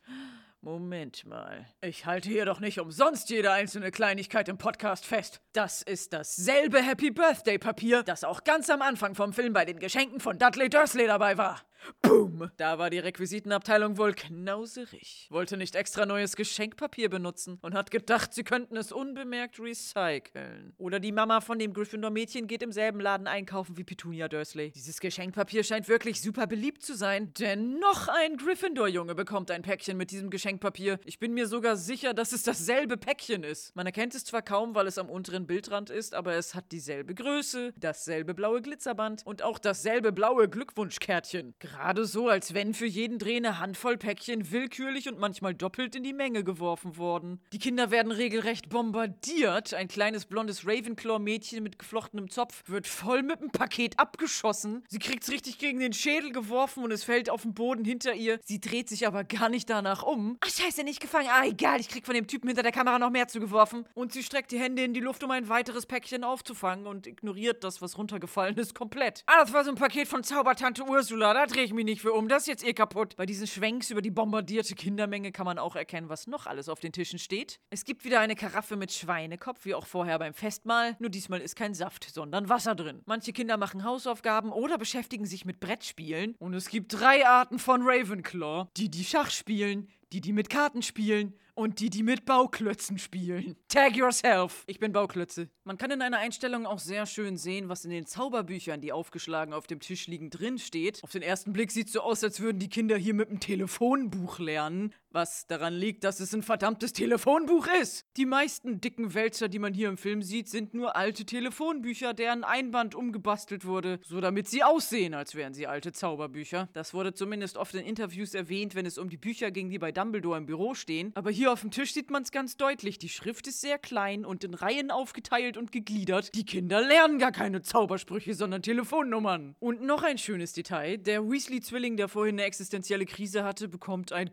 Moment mal. Ich halte hier doch nicht umsonst jede einzelne Kleinigkeit im Podcast fest. Das ist dasselbe Happy Birthday Papier, das auch ganz am Anfang vom Film bei den Geschenken von Dudley Dursley dabei war. Boom! Da war die Requisitenabteilung wohl knauserig. Wollte nicht extra neues Geschenkpapier benutzen und hat gedacht, sie könnten es unbemerkt recyceln. Oder die Mama von dem Gryffindor-Mädchen geht im selben Laden einkaufen wie Petunia Dursley. Dieses Geschenkpapier scheint wirklich super beliebt zu sein, denn noch ein Gryffindor-Junge bekommt ein Päckchen mit diesem Geschenkpapier. Ich bin mir sogar sicher, dass es dasselbe Päckchen ist. Man erkennt es zwar kaum, weil es am unteren Bildrand ist, aber es hat dieselbe Größe, dasselbe blaue Glitzerband und auch dasselbe blaue Glückwunschkärtchen. So, als wenn für jeden Dreh eine Handvoll Päckchen willkürlich und manchmal doppelt in die Menge geworfen worden. Die Kinder werden regelrecht bombardiert. Ein kleines blondes Ravenclaw-Mädchen mit geflochtenem Zopf wird voll mit dem Paket abgeschossen. Sie kriegt's richtig gegen den Schädel geworfen und es fällt auf den Boden hinter ihr. Sie dreht sich aber gar nicht danach um. Ach, scheiße, nicht gefangen. Ah, egal, ich krieg von dem Typen hinter der Kamera noch mehr zugeworfen. Und sie streckt die Hände in die Luft, um ein weiteres Päckchen aufzufangen und ignoriert das, was runtergefallen ist, komplett. Ah, das war so ein Paket von Zaubertante Ursula. Da drehe ich mich nicht für um. Das ist jetzt eh kaputt. Bei diesen Schwenks über die bombardierte Kindermenge kann man auch erkennen, was noch alles auf den Tischen steht. Es gibt wieder eine Karaffe mit Schweinekopf, wie auch vorher beim Festmahl, nur diesmal ist kein Saft, sondern Wasser drin. Manche Kinder machen Hausaufgaben oder beschäftigen sich mit Brettspielen. Und es gibt drei Arten von Ravenclaw. Die, die Schach spielen, die, die mit Karten spielen und die, die mit Bauklötzen spielen. Tag yourself. Ich bin Bauklötze. Man kann in einer Einstellung auch sehr schön sehen, was in den Zauberbüchern, die aufgeschlagen auf dem Tisch liegen, drin steht. Auf den ersten Blick sieht es so aus, als würden die Kinder hier mit dem Telefonbuch lernen. Was daran liegt, dass es ein verdammtes Telefonbuch ist. Die meisten dicken Wälzer, die man hier im Film sieht, sind nur alte Telefonbücher, deren Einband umgebastelt wurde, so damit sie aussehen, als wären sie alte Zauberbücher. Das wurde zumindest oft in Interviews erwähnt, wenn es um die Bücher ging, die bei Dumbledore im Büro stehen. Aber hier auf dem Tisch sieht man es ganz deutlich. Die Schrift ist sehr klein und in Reihen aufgeteilt und gegliedert. Die Kinder lernen gar keine Zaubersprüche, sondern Telefonnummern. Und noch ein schönes Detail. Der Weasley-Zwilling, der vorhin eine existenzielle Krise hatte, bekommt ein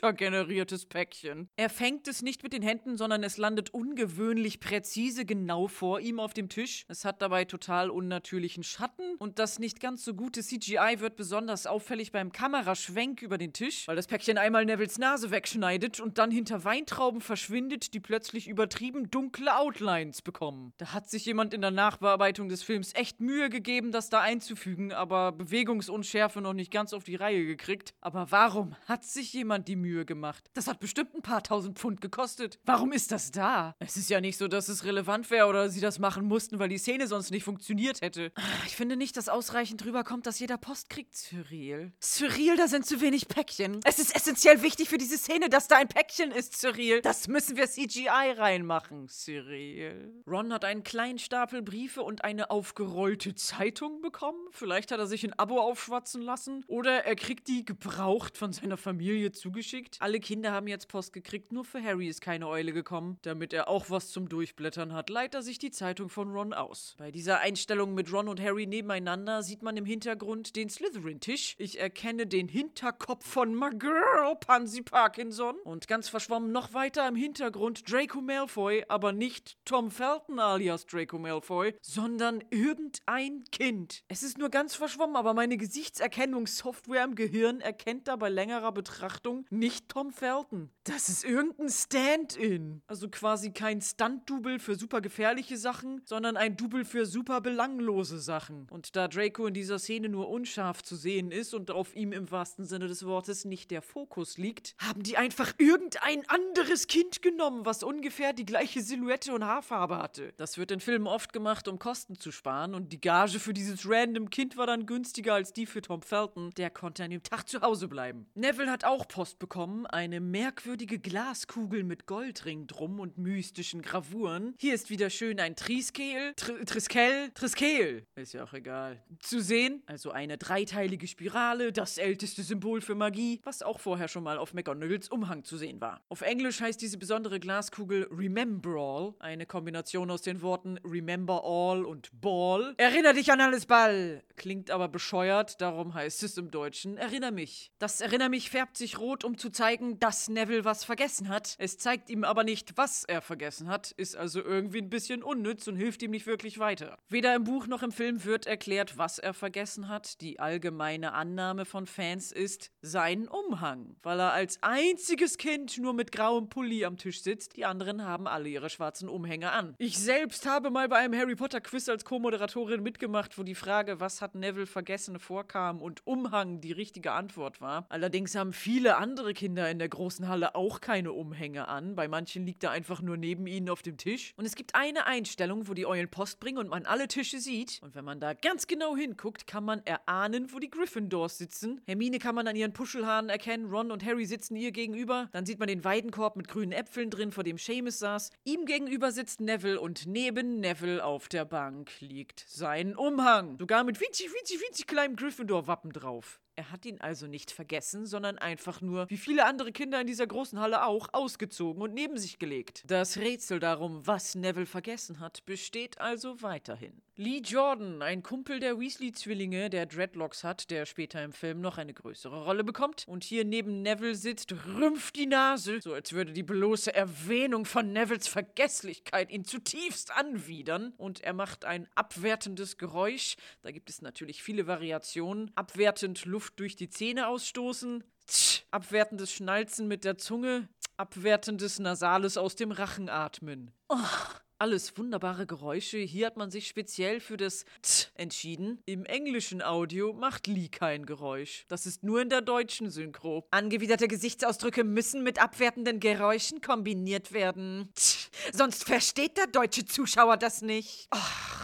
computergeneriertes Päckchen. Er fängt es nicht mit den Händen, sondern es landet ungewöhnlich präzise genau vor ihm auf dem Tisch. Es hat dabei total unnatürlichen Schatten und das nicht ganz so gute CGI wird besonders auffällig beim Kameraschwenk über den Tisch, weil das Päckchen einmal Nevils Nase wegschneidet und dann hinter Weintrauben verschwindet, die plötzlich übertrieben dunkle Outlines bekommen. Da hat sich jemand in der Nachbearbeitung des Films echt Mühe gegeben, das da einzufügen, aber Bewegungsunschärfe noch nicht ganz auf die Reihe gekriegt. Aber warum hat sich jemand die Mühe gemacht? Das hat bestimmt ein paar tausend Pfund gekostet. Warum ist das da? Es ist ja nicht so, dass es relevant wäre oder sie das machen mussten, weil die Szene sonst nicht funktioniert hätte. Ich finde nicht, dass ausreichend rüberkommt, dass jeder Post kriegt, Cyril. Cyril, da sind zu wenig Päckchen. Es ist essentiell wichtig für diese Szene, dass da ein Päckchen ist, Cyril. Das müssen wir CGI reinmachen, Cyril. Ron hat einen kleinen Stapel Briefe und eine aufgerollte Zeitung bekommen. Vielleicht hat er sich ein Abo aufschwatzen lassen. Oder er kriegt die gebraucht von seiner Familie zugeschickt. Alle Kinder haben jetzt Post gekriegt, nur für Harry ist keine Eule gekommen. Damit er auch was zum Durchblättern hat, leiht er sich die Zeitung von Ron aus. Bei dieser Einstellung mit Ron und Harry nebeneinander sieht man im Hintergrund den Slytherin-Tisch. Ich erkenne den Hinterkopf von my girl, Pansy Parkinson. Und ganz verschwommen noch weiter im Hintergrund Draco Malfoy, aber nicht Tom Felton alias Draco Malfoy, sondern irgendein Kind. Es ist nur ganz verschwommen, aber meine Gesichtserkennungssoftware im Gehirn erkennt da bei längerer Betrachtung nicht nicht Tom Felton. Das ist irgendein Stand-in. Also quasi kein Stunt-Double für super gefährliche Sachen, sondern ein Double für super belanglose Sachen. Und da Draco in dieser Szene nur unscharf zu sehen ist und auf ihm im wahrsten Sinne des Wortes nicht der Fokus liegt, haben die einfach irgendein anderes Kind genommen, was ungefähr die gleiche Silhouette und Haarfarbe hatte. Das wird in Filmen oft gemacht, um Kosten zu sparen und die Gage für dieses random Kind war dann günstiger als die für Tom Felton. Der konnte an dem Tag zu Hause bleiben. Neville hat auch Post bekommen, eine merkwürdige Glaskugel mit Goldring drum und mystischen Gravuren. Hier ist wieder schön ein Triskel, Tr Triskel, Triskel, ist ja auch egal. Zu sehen, also eine dreiteilige Spirale, das älteste Symbol für Magie, was auch vorher schon mal auf McGonagalls Umhang zu sehen war. Auf Englisch heißt diese besondere Glaskugel Remember All, eine Kombination aus den Worten Remember All und Ball. Erinner dich an alles Ball! Klingt aber bescheuert, darum heißt es im Deutschen Erinner mich. Das Erinner mich färbt sich rot, um zu zeigen, dass Neville was vergessen hat. Es zeigt ihm aber nicht, was er vergessen hat, ist also irgendwie ein bisschen unnütz und hilft ihm nicht wirklich weiter. Weder im Buch noch im Film wird erklärt, was er vergessen hat. Die allgemeine Annahme von Fans ist sein Umhang, weil er als einziges Kind nur mit grauem Pulli am Tisch sitzt. Die anderen haben alle ihre schwarzen Umhänge an. Ich selbst habe mal bei einem Harry Potter Quiz als Co-Moderatorin mitgemacht, wo die Frage, was hat Neville vergessen, vorkam und Umhang die richtige Antwort war. Allerdings haben viele andere Kinder in der großen Halle auch keine Umhänge an. Bei manchen liegt er einfach nur neben ihnen auf dem Tisch. Und es gibt eine Einstellung, wo die Eulen Post bringen und man alle Tische sieht. Und wenn man da ganz genau hinguckt, kann man erahnen, wo die Gryffindors sitzen. Hermine kann man an ihren Puschelhaaren erkennen, Ron und Harry sitzen ihr gegenüber. Dann sieht man den Weidenkorb mit grünen Äpfeln drin, vor dem Seamus saß. Ihm gegenüber sitzt Neville und neben Neville auf der Bank liegt sein Umhang. Sogar mit winzig, winzig, winzig kleinem Gryffindor-Wappen drauf. Er hat ihn also nicht vergessen, sondern einfach nur, wie viele andere Kinder in dieser großen Halle auch, ausgezogen und neben sich gelegt. Das Rätsel darum, was Neville vergessen hat, besteht also weiterhin. Lee Jordan, ein Kumpel der Weasley-Zwillinge, der Dreadlocks hat, der später im Film noch eine größere Rolle bekommt und hier neben Neville sitzt, rümpft die Nase, so als würde die bloße Erwähnung von Nevilles Vergesslichkeit ihn zutiefst anwidern und er macht ein abwertendes Geräusch. Da gibt es natürlich viele Variationen. Abwertend Luft durch die Zähne ausstoßen, Tsch, abwertendes Schnalzen mit der Zunge, abwertendes Nasales aus dem Rachen atmen. Oh. Alles wunderbare Geräusche. Hier hat man sich speziell für das T entschieden. Im englischen Audio macht Lee kein Geräusch. Das ist nur in der deutschen Synchro. Angewiderte Gesichtsausdrücke müssen mit abwertenden Geräuschen kombiniert werden. Tch, sonst versteht der deutsche Zuschauer das nicht. Ach.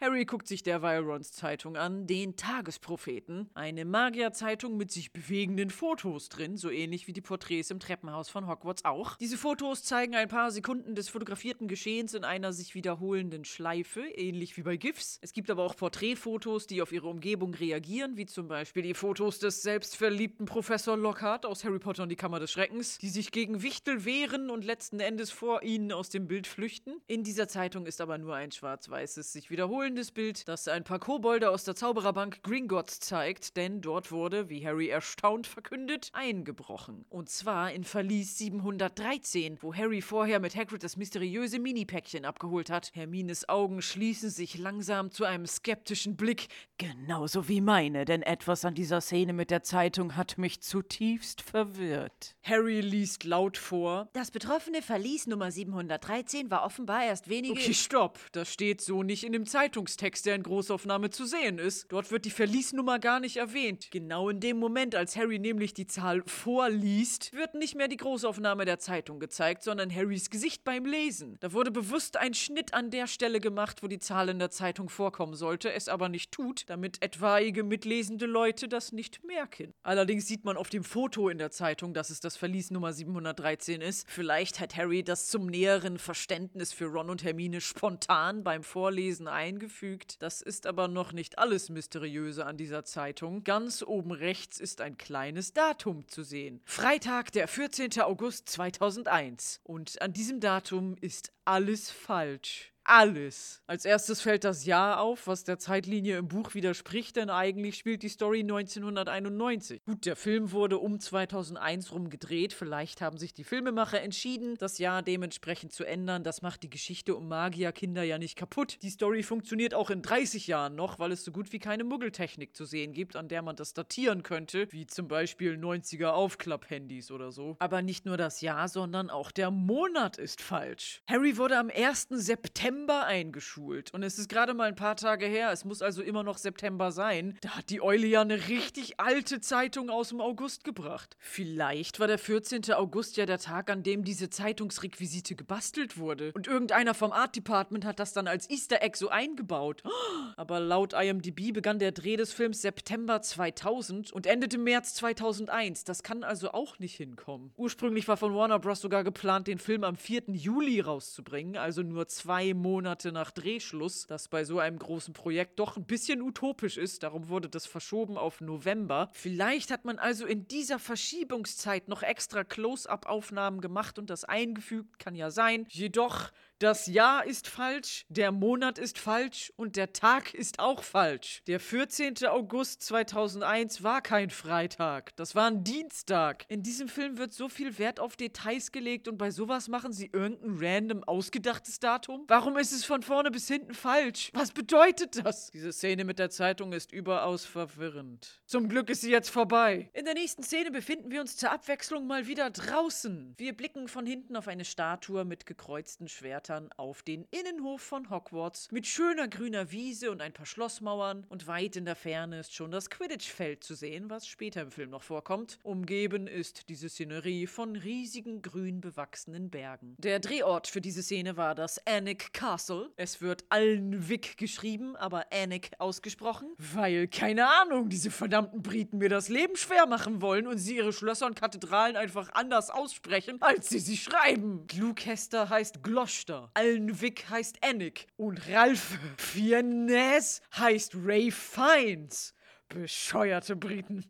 Harry guckt sich derweil Rons Zeitung an, den Tagespropheten. Eine Magierzeitung mit sich bewegenden Fotos drin, so ähnlich wie die Porträts im Treppenhaus von Hogwarts auch. Diese Fotos zeigen ein paar Sekunden des fotografierten Geschehens in einer sich wiederholenden Schleife, ähnlich wie bei GIFs. Es gibt aber auch Porträtfotos, die auf ihre Umgebung reagieren, wie zum Beispiel die Fotos des selbstverliebten Professor Lockhart aus Harry Potter und die Kammer des Schreckens, die sich gegen Wichtel wehren und letzten Endes vor ihnen aus dem Bild flüchten. In dieser Zeitung ist aber nur ein schwarz-weißes, sich wiederholendes Bild, das ein paar Kobolde aus der Zaubererbank Gringotts zeigt, denn dort wurde, wie Harry erstaunt verkündet, eingebrochen. Und zwar in Verlies 713, wo Harry vorher mit Hagrid das mysteriöse Mini-Päckchen abgeholt hat. Hermines Augen schließen sich langsam zu einem skeptischen Blick, genauso wie meine, denn etwas an dieser Szene mit der Zeitung hat mich zutiefst verwirrt. Harry liest laut vor. Das betroffene Verlies Nummer 713 war offenbar erst wenige... Okay, stopp. Das steht so nicht in dem Zeitungstext, der in Großaufnahme zu sehen ist. Dort wird die Verliesnummer gar nicht erwähnt. Genau in dem Moment, als Harry nämlich die Zahl vorliest, wird nicht mehr die Großaufnahme der Zeitung gezeigt, sondern Harrys Gesicht beim Lesen. Da wurde bewusst ein Schnitt an der Stelle gemacht, wo die Zahl in der Zeitung vorkommen sollte, es aber nicht tut, damit etwaige mitlesende Leute das nicht merken. Allerdings sieht man auf dem Foto in der Zeitung, dass es das Verlies Nummer 713 ist. Vielleicht hat Harry das zum näheren Verständnis für Ron und Hermine spontan beim Vorlesen eingefügt. Das ist aber noch nicht alles Mysteriöse an dieser Zeitung. Ganz oben rechts ist ein kleines Datum zu sehen. Freitag, der 14. August 2001. Und an diesem Datum ist alles falsch. Alles. Als erstes fällt das Jahr auf, was der Zeitlinie im Buch widerspricht, denn eigentlich spielt die Story 1991. Gut, der Film wurde um 2001 rum gedreht. Vielleicht haben sich die Filmemacher entschieden, das Jahr dementsprechend zu ändern. Das macht die Geschichte um Magierkinder ja nicht kaputt. Die Story funktioniert auch in 30 Jahren noch, weil es so gut wie keine Muggeltechnik zu sehen gibt, an der man das datieren könnte, wie zum Beispiel 90er Aufklapp-Handys oder so. Aber nicht nur das Jahr, sondern auch der Monat ist falsch. Harry wurde am 1. September eingeschult und es ist gerade mal ein paar Tage her. Es muss also immer noch September sein. Da hat die Eule ja eine richtig alte Zeitung aus dem August gebracht. Vielleicht war der 14. August ja der Tag, an dem diese Zeitungsrequisite gebastelt wurde. Und irgendeiner vom Art Department hat das dann als Easter Egg so eingebaut. <gasps> Aber laut IMDb begann der Dreh des Films September 2000 und endete März 2001. Das kann also auch nicht hinkommen. Ursprünglich war von Warner Bros. sogar geplant, den Film am 4. Juli rauszubringen, also nur zwei Monate nach Drehschluss, das bei so einem großen Projekt doch ein bisschen utopisch ist. Darum wurde das verschoben auf November. Vielleicht hat man also in dieser Verschiebungszeit noch extra Close-up-Aufnahmen gemacht und das eingefügt, kann ja sein. Jedoch das Jahr ist falsch, der Monat ist falsch und der Tag ist auch falsch. Der 14. August 2001 war kein Freitag, das war ein Dienstag. In diesem Film wird so viel Wert auf Details gelegt und bei sowas machen sie irgendein random ausgedachtes Datum? Warum ist es von vorne bis hinten falsch? Was bedeutet das? Diese Szene mit der Zeitung ist überaus verwirrend. Zum Glück ist sie jetzt vorbei. In der nächsten Szene befinden wir uns zur Abwechslung mal wieder draußen. Wir blicken von hinten auf eine Statue mit gekreuzten Schwertern auf den Innenhof von Hogwarts mit schöner grüner Wiese und ein paar Schlossmauern und weit in der Ferne ist schon das Quidditch-Feld zu sehen, was später im Film noch vorkommt. Umgeben ist diese Szenerie von riesigen grün bewachsenen Bergen. Der Drehort für diese Szene war das Annick Castle. Es wird Alnwick geschrieben, aber Annick ausgesprochen, weil, keine Ahnung, diese verdammten Briten mir das Leben schwer machen wollen und sie ihre Schlösser und Kathedralen einfach anders aussprechen, als sie sie schreiben. Glucester heißt Gloucester. Alnwick heißt Annick. Und Ralph Fiennes heißt Ray Fiennes. Bescheuerte Briten.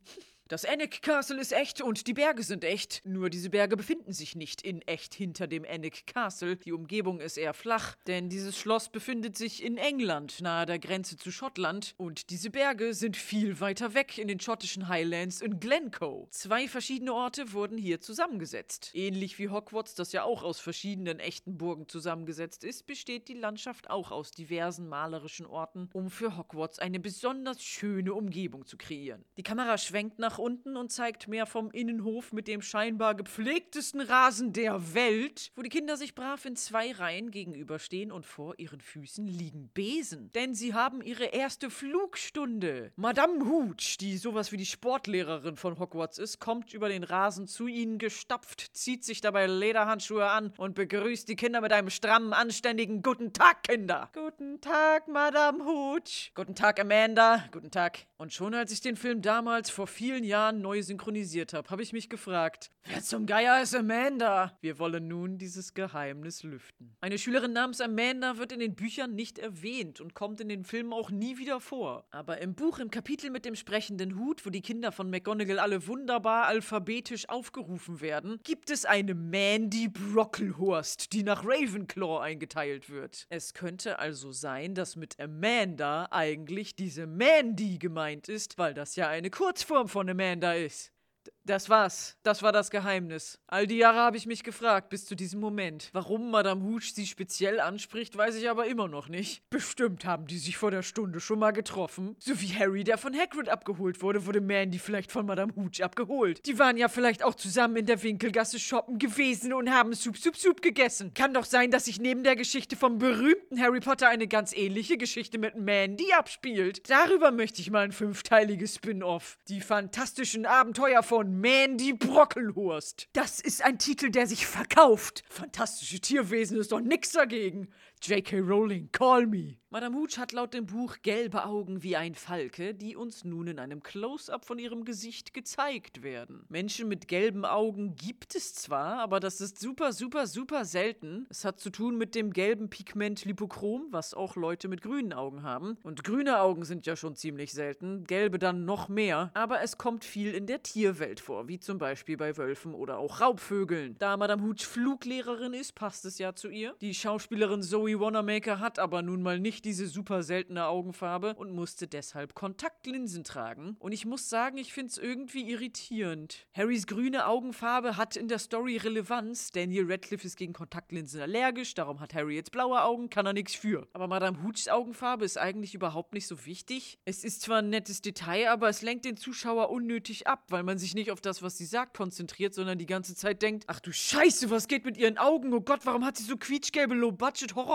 Das Annick Castle ist echt und die Berge sind echt. Nur diese Berge befinden sich nicht in echt hinter dem Annick Castle. Die Umgebung ist eher flach, denn dieses Schloss befindet sich in England, nahe der Grenze zu Schottland. Und diese Berge sind viel weiter weg in den schottischen Highlands in Glencoe. Zwei verschiedene Orte wurden hier zusammengesetzt. Ähnlich wie Hogwarts, das ja auch aus verschiedenen echten Burgen zusammengesetzt ist, besteht die Landschaft auch aus diversen malerischen Orten, um für Hogwarts eine besonders schöne Umgebung zu kreieren. Die Kamera schwenkt nach unten und zeigt mehr vom Innenhof mit dem scheinbar gepflegtesten Rasen der Welt, wo die Kinder sich brav in zwei Reihen gegenüberstehen und vor ihren Füßen liegen Besen. Denn sie haben ihre erste Flugstunde. Madame Hooch, die sowas wie die Sportlehrerin von Hogwarts ist, kommt über den Rasen zu ihnen gestapft, zieht sich dabei Lederhandschuhe an und begrüßt die Kinder mit einem strammen, anständigen Guten Tag, Kinder. Guten Tag, Madame Hooch. Guten Tag, Amanda. Guten Tag. Und schon als ich den Film damals vor vielen Jahren neu synchronisiert habe, habe ich mich gefragt, wer zum Geier ist Amanda? Wir wollen nun dieses Geheimnis lüften. Eine Schülerin namens Amanda wird in den Büchern nicht erwähnt und kommt in den Filmen auch nie wieder vor. Aber im Buch, im Kapitel mit dem sprechenden Hut, wo die Kinder von McGonagall alle wunderbar alphabetisch aufgerufen werden, gibt es eine Mandy Brocklehurst, die nach Ravenclaw eingeteilt wird. Es könnte also sein, dass mit Amanda eigentlich diese Mandy gemeint ist, weil das ja eine Kurzform von Amanda ist. D- Das war's. Das war das Geheimnis. All die Jahre habe ich mich gefragt, bis zu diesem Moment. Warum Madame Hooch sie speziell anspricht, weiß ich aber immer noch nicht. Bestimmt haben die sich vor der Stunde schon mal getroffen. So wie Harry, der von Hagrid abgeholt wurde, wurde Mandy vielleicht von Madame Hooch abgeholt. Die waren ja vielleicht auch zusammen in der Winkelgasse shoppen gewesen und haben Sup Sup Sup gegessen. Kann doch sein, dass sich neben der Geschichte vom berühmten Harry Potter eine ganz ähnliche Geschichte mit Mandy abspielt. Darüber möchte ich mal ein fünfteiliges Spin-off. Die fantastischen Abenteuer von Mandy Brockelhurst. Das ist ein Titel, der sich verkauft. Fantastische Tierwesen ist doch nix dagegen. J.K. Rowling, call me. Madame Hooch hat laut dem Buch gelbe Augen wie ein Falke, die uns nun in einem Close-up von ihrem Gesicht gezeigt werden. Menschen mit gelben Augen gibt es zwar, aber das ist super, super, super selten. Es hat zu tun mit dem gelben Pigment Lipochrom, was auch Leute mit grünen Augen haben. Und grüne Augen sind ja schon ziemlich selten, gelbe dann noch mehr. Aber es kommt viel in der Tierwelt vor, wie zum Beispiel bei Wölfen oder auch Raubvögeln. Da Madame Hooch Fluglehrerin ist, passt es ja zu ihr. Die Schauspielerin Zoe Joey Wanamaker hat aber nun mal nicht diese super seltene Augenfarbe und musste deshalb Kontaktlinsen tragen. Und ich muss sagen, ich find's irgendwie irritierend. Harrys grüne Augenfarbe hat in der Story Relevanz. Daniel Radcliffe ist gegen Kontaktlinsen allergisch, darum hat Harry jetzt blaue Augen, kann er nichts für. Aber Madame Hoochs Augenfarbe ist eigentlich überhaupt nicht so wichtig. Es ist zwar ein nettes Detail, aber es lenkt den Zuschauer unnötig ab, weil man sich nicht auf das, was sie sagt, konzentriert, sondern die ganze Zeit denkt, ach du Scheiße, was geht mit ihren Augen? Oh Gott, warum hat sie so quietschgelbe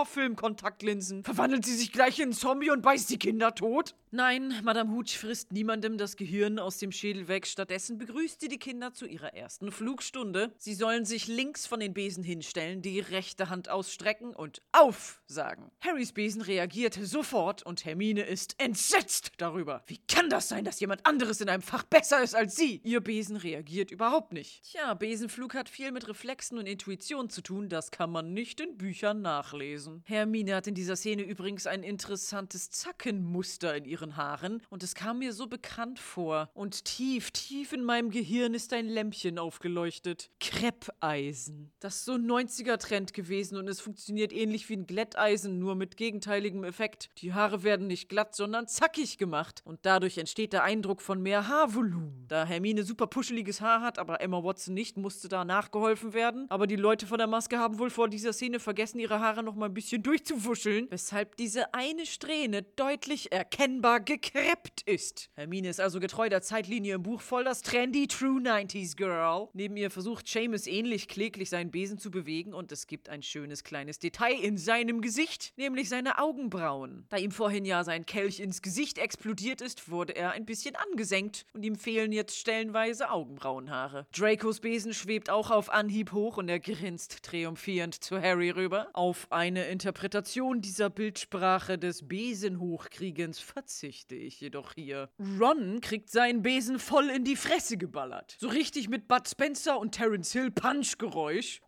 Low-Budget-Horrorfilm-Kontaktlinsen? Verwandelt sie sich gleich in einen Zombie und beißt die Kinder tot? Nein, Madame Hooch frisst niemandem das Gehirn aus dem Schädel weg. Stattdessen begrüßt sie die Kinder zu ihrer ersten Flugstunde. Sie sollen sich links von den Besen hinstellen, die rechte Hand ausstrecken und auf sagen. Harrys Besen reagiert sofort und Hermine ist entsetzt darüber. Wie kann das sein, dass jemand anderes in einem Fach besser ist als sie? Ihr Besen reagiert überhaupt nicht. Tja, Besenflug hat viel mit Reflexen und Intuition zu tun. Das kann man nicht in Büchern nachlesen. Hermine hat in dieser Szene übrigens ein interessantes Zackenmuster in ihren Haaren und es kam mir so bekannt vor. Und tief, tief in meinem Gehirn ist ein Lämpchen aufgeleuchtet. Kreppeisen. Das ist so ein 90er-Trend gewesen und es funktioniert ähnlich wie ein Glätteisen, nur mit gegenteiligem Effekt. Die Haare werden nicht glatt, sondern zackig gemacht und dadurch entsteht der Eindruck von mehr Haarvolumen. Da Hermine super puscheliges Haar hat, aber Emma Watson nicht, musste da nachgeholfen werden. Aber die Leute von der Maske haben wohl vor dieser Szene vergessen, ihre Haare noch mal ein bisschen durchzuwuscheln, weshalb diese eine Strähne deutlich erkennbar gekreppt ist. Hermine ist also getreu der Zeitlinie im Buch voll das trendy True 90s Girl. Neben ihr versucht Seamus ähnlich kläglich seinen Besen zu bewegen und es gibt ein schönes kleines Detail in seinem Gesicht, nämlich seine Augenbrauen. Da ihm vorhin ja sein Kelch ins Gesicht explodiert ist, wurde er ein bisschen angesenkt und ihm fehlen jetzt stellenweise Augenbrauenhaare. Dracos Besen schwebt auch auf Anhieb hoch und er grinst triumphierend zu Harry rüber. Auf eine Interpretation dieser Bildsprache des Besenhochkriegens verzichte ich jedoch hier. Ron kriegt seinen Besen voll in die Fresse geballert. So richtig mit Bud Spencer und Terence Hill Punchgeräusch.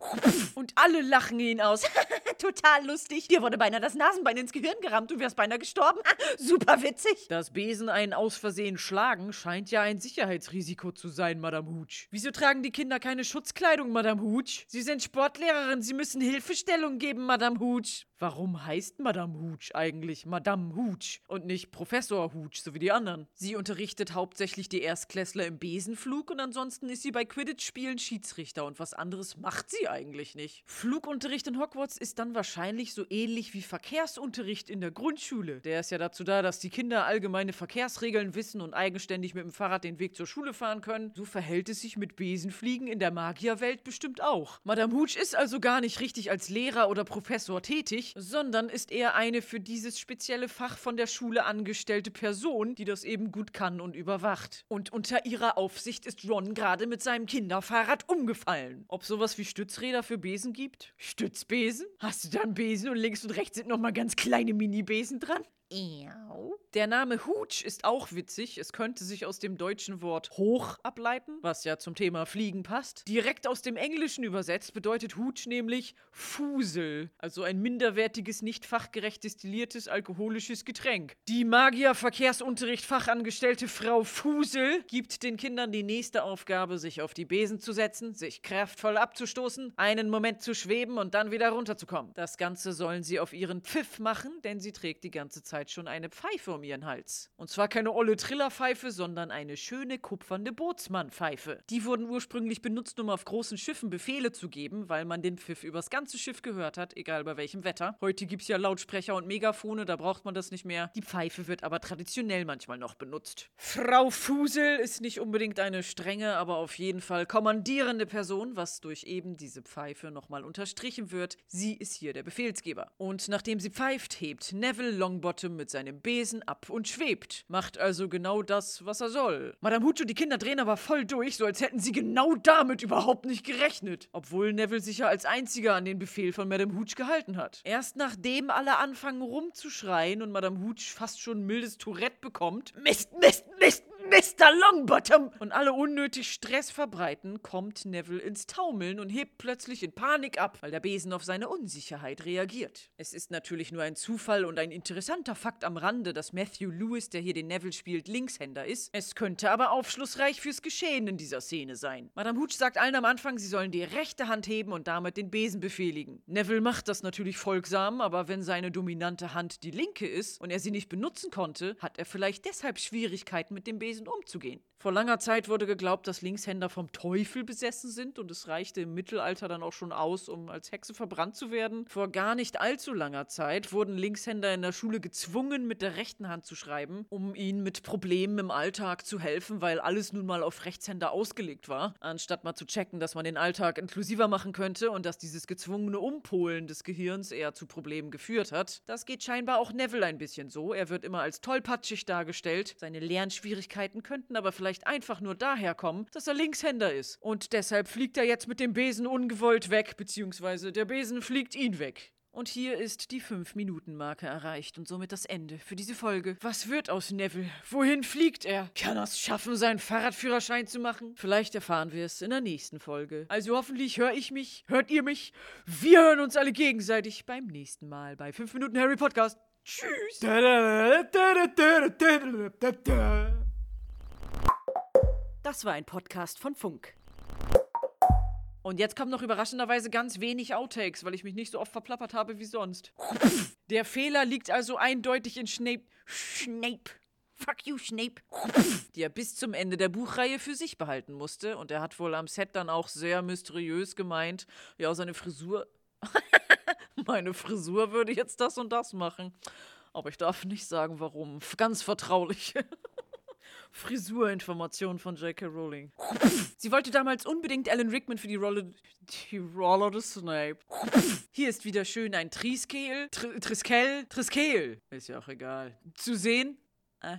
Und alle lachen ihn aus. <laughs> Total lustig. Dir wurde beinahe das Nasenbein ins Gehirn gerammt. Du wärst beinahe gestorben. Super witzig. Das Besen einen aus Versehen schlagen scheint ja ein Sicherheitsrisiko zu sein, Madame Hooch. Wieso tragen die Kinder keine Schutzkleidung, Madame Hooch? Sie sind Sportlehrerin, Sie müssen Hilfestellung geben, Madame Hooch. which Warum heißt Madame Hooch eigentlich Madame Hooch und nicht Professor Hooch, so wie die anderen? Sie unterrichtet hauptsächlich die Erstklässler im Besenflug und ansonsten ist sie bei Quidditch-Spielen Schiedsrichter und was anderes macht sie eigentlich nicht. Flugunterricht in Hogwarts ist dann wahrscheinlich so ähnlich wie Verkehrsunterricht in der Grundschule. Der ist ja dazu da, dass die Kinder allgemeine Verkehrsregeln wissen und eigenständig mit dem Fahrrad den Weg zur Schule fahren können. So verhält es sich mit Besenfliegen in der Magierwelt bestimmt auch. Madame Hooch ist also gar nicht richtig als Lehrer oder Professor tätig, sondern ist eher eine für dieses spezielle Fach von der Schule angestellte Person, die das eben gut kann und überwacht. Und unter ihrer Aufsicht ist Ron gerade mit seinem Kinderfahrrad umgefallen. Ob sowas wie Stützräder für Besen gibt? Stützbesen? Hast du da einen Besen und links und rechts sind nochmal ganz kleine Mini-Besen dran? Der Name Hooch ist auch witzig. Es könnte sich aus dem deutschen Wort hoch ableiten, was ja zum Thema Fliegen passt. Direkt aus dem Englischen übersetzt bedeutet Hooch nämlich Fusel, also ein minderwertiges, nicht fachgerecht destilliertes alkoholisches Getränk. Die Magier-Verkehrsunterricht-Fachangestellte Frau Fusel gibt den Kindern die nächste Aufgabe, sich auf die Besen zu setzen, sich kraftvoll abzustoßen, einen Moment zu schweben und dann wieder runterzukommen. Das Ganze sollen sie auf ihren Pfiff machen, denn sie trägt die ganze Zeit schon eine Pfeife um ihren Hals. Und zwar keine olle Trillerpfeife, sondern eine schöne kupfernde Bootsmannpfeife. Die wurden ursprünglich benutzt, um auf großen Schiffen Befehle zu geben, weil man den Pfiff übers ganze Schiff gehört hat, egal bei welchem Wetter. Heute gibt's ja Lautsprecher und Megafone, da braucht man das nicht mehr. Die Pfeife wird aber traditionell manchmal noch benutzt. Frau Fusel ist nicht unbedingt eine strenge, aber auf jeden Fall kommandierende Person, was durch eben diese Pfeife nochmal unterstrichen wird. Sie ist hier der Befehlsgeber. Und nachdem sie pfeift, hebt Neville Longbottom mit seinem Besen ab und schwebt. Macht also genau das, was er soll. Madame Hooch und die Kinder drehen aber voll durch, so als hätten sie genau damit überhaupt nicht gerechnet. Obwohl Neville sich ja als einziger an den Befehl von Madame Hooch gehalten hat. Erst nachdem alle anfangen rumzuschreien und Madame Hooch fast schon mildes Tourette bekommt, Mist, Mist, Mist, Mr. Longbottom und alle unnötig Stress verbreiten, kommt Neville ins Taumeln und hebt plötzlich in Panik ab, weil der Besen auf seine Unsicherheit reagiert. Es ist natürlich nur ein Zufall und ein interessanter Fakt am Rande, dass Matthew Lewis, der hier den Neville spielt, Linkshänder ist. Es könnte aber aufschlussreich fürs Geschehen in dieser Szene sein. Madame Hooch sagt allen am Anfang, sie sollen die rechte Hand heben und damit den Besen befehligen. Neville macht das natürlich folgsam, aber wenn seine dominante Hand die linke ist und er sie nicht benutzen konnte, hat er vielleicht deshalb Schwierigkeiten mit dem Besen umzugehen. Vor langer Zeit wurde geglaubt, dass Linkshänder vom Teufel besessen sind und es reichte im Mittelalter dann auch schon aus, um als Hexe verbrannt zu werden. Vor gar nicht allzu langer Zeit wurden Linkshänder in der Schule gezwungen, mit der rechten Hand zu schreiben, um ihnen mit Problemen im Alltag zu helfen, weil alles nun mal auf Rechtshänder ausgelegt war. Anstatt mal zu checken, dass man den Alltag inklusiver machen könnte und dass dieses gezwungene Umpolen des Gehirns eher zu Problemen geführt hat. Das geht scheinbar auch Neville ein bisschen so. Er wird immer als tollpatschig dargestellt. Seine Lernschwierigkeiten könnten aber vielleicht einfach nur daher kommen, dass er Linkshänder ist. Und deshalb fliegt er jetzt mit dem Besen ungewollt weg, beziehungsweise der Besen fliegt ihn weg. Und hier ist die 5-Minuten-Marke erreicht und somit das Ende für diese Folge. Was wird aus Neville? Wohin fliegt er? Kann er es schaffen, seinen Fahrradführerschein zu machen? Vielleicht erfahren wir es in der nächsten Folge. Also hoffentlich höre ich mich, hört ihr mich. Wir hören uns alle gegenseitig beim nächsten Mal bei 5 Minuten Harry Podcast. Tschüss. Das war ein Podcast von Funk. Und jetzt kommen noch überraschenderweise ganz wenig Outtakes, weil ich mich nicht so oft verplappert habe wie sonst. Der Fehler liegt also eindeutig in Snape. Snape. Fuck you, Snape. Die er bis zum Ende der Buchreihe für sich behalten musste. Und er hat wohl am Set dann auch sehr mysteriös gemeint, ja, seine Frisur. <laughs> Meine Frisur würde jetzt das und das machen. Aber ich darf nicht sagen, warum. Ganz vertraulich. <laughs> Frisurinformation von J.K. Rowling. Sie wollte damals unbedingt Alan Rickman für die Rolle, die Rolle des Snape. Hier ist wieder schön ein Triskel, Tr Triskel, Triskel. Ist ja auch egal. Zu sehen. Äh.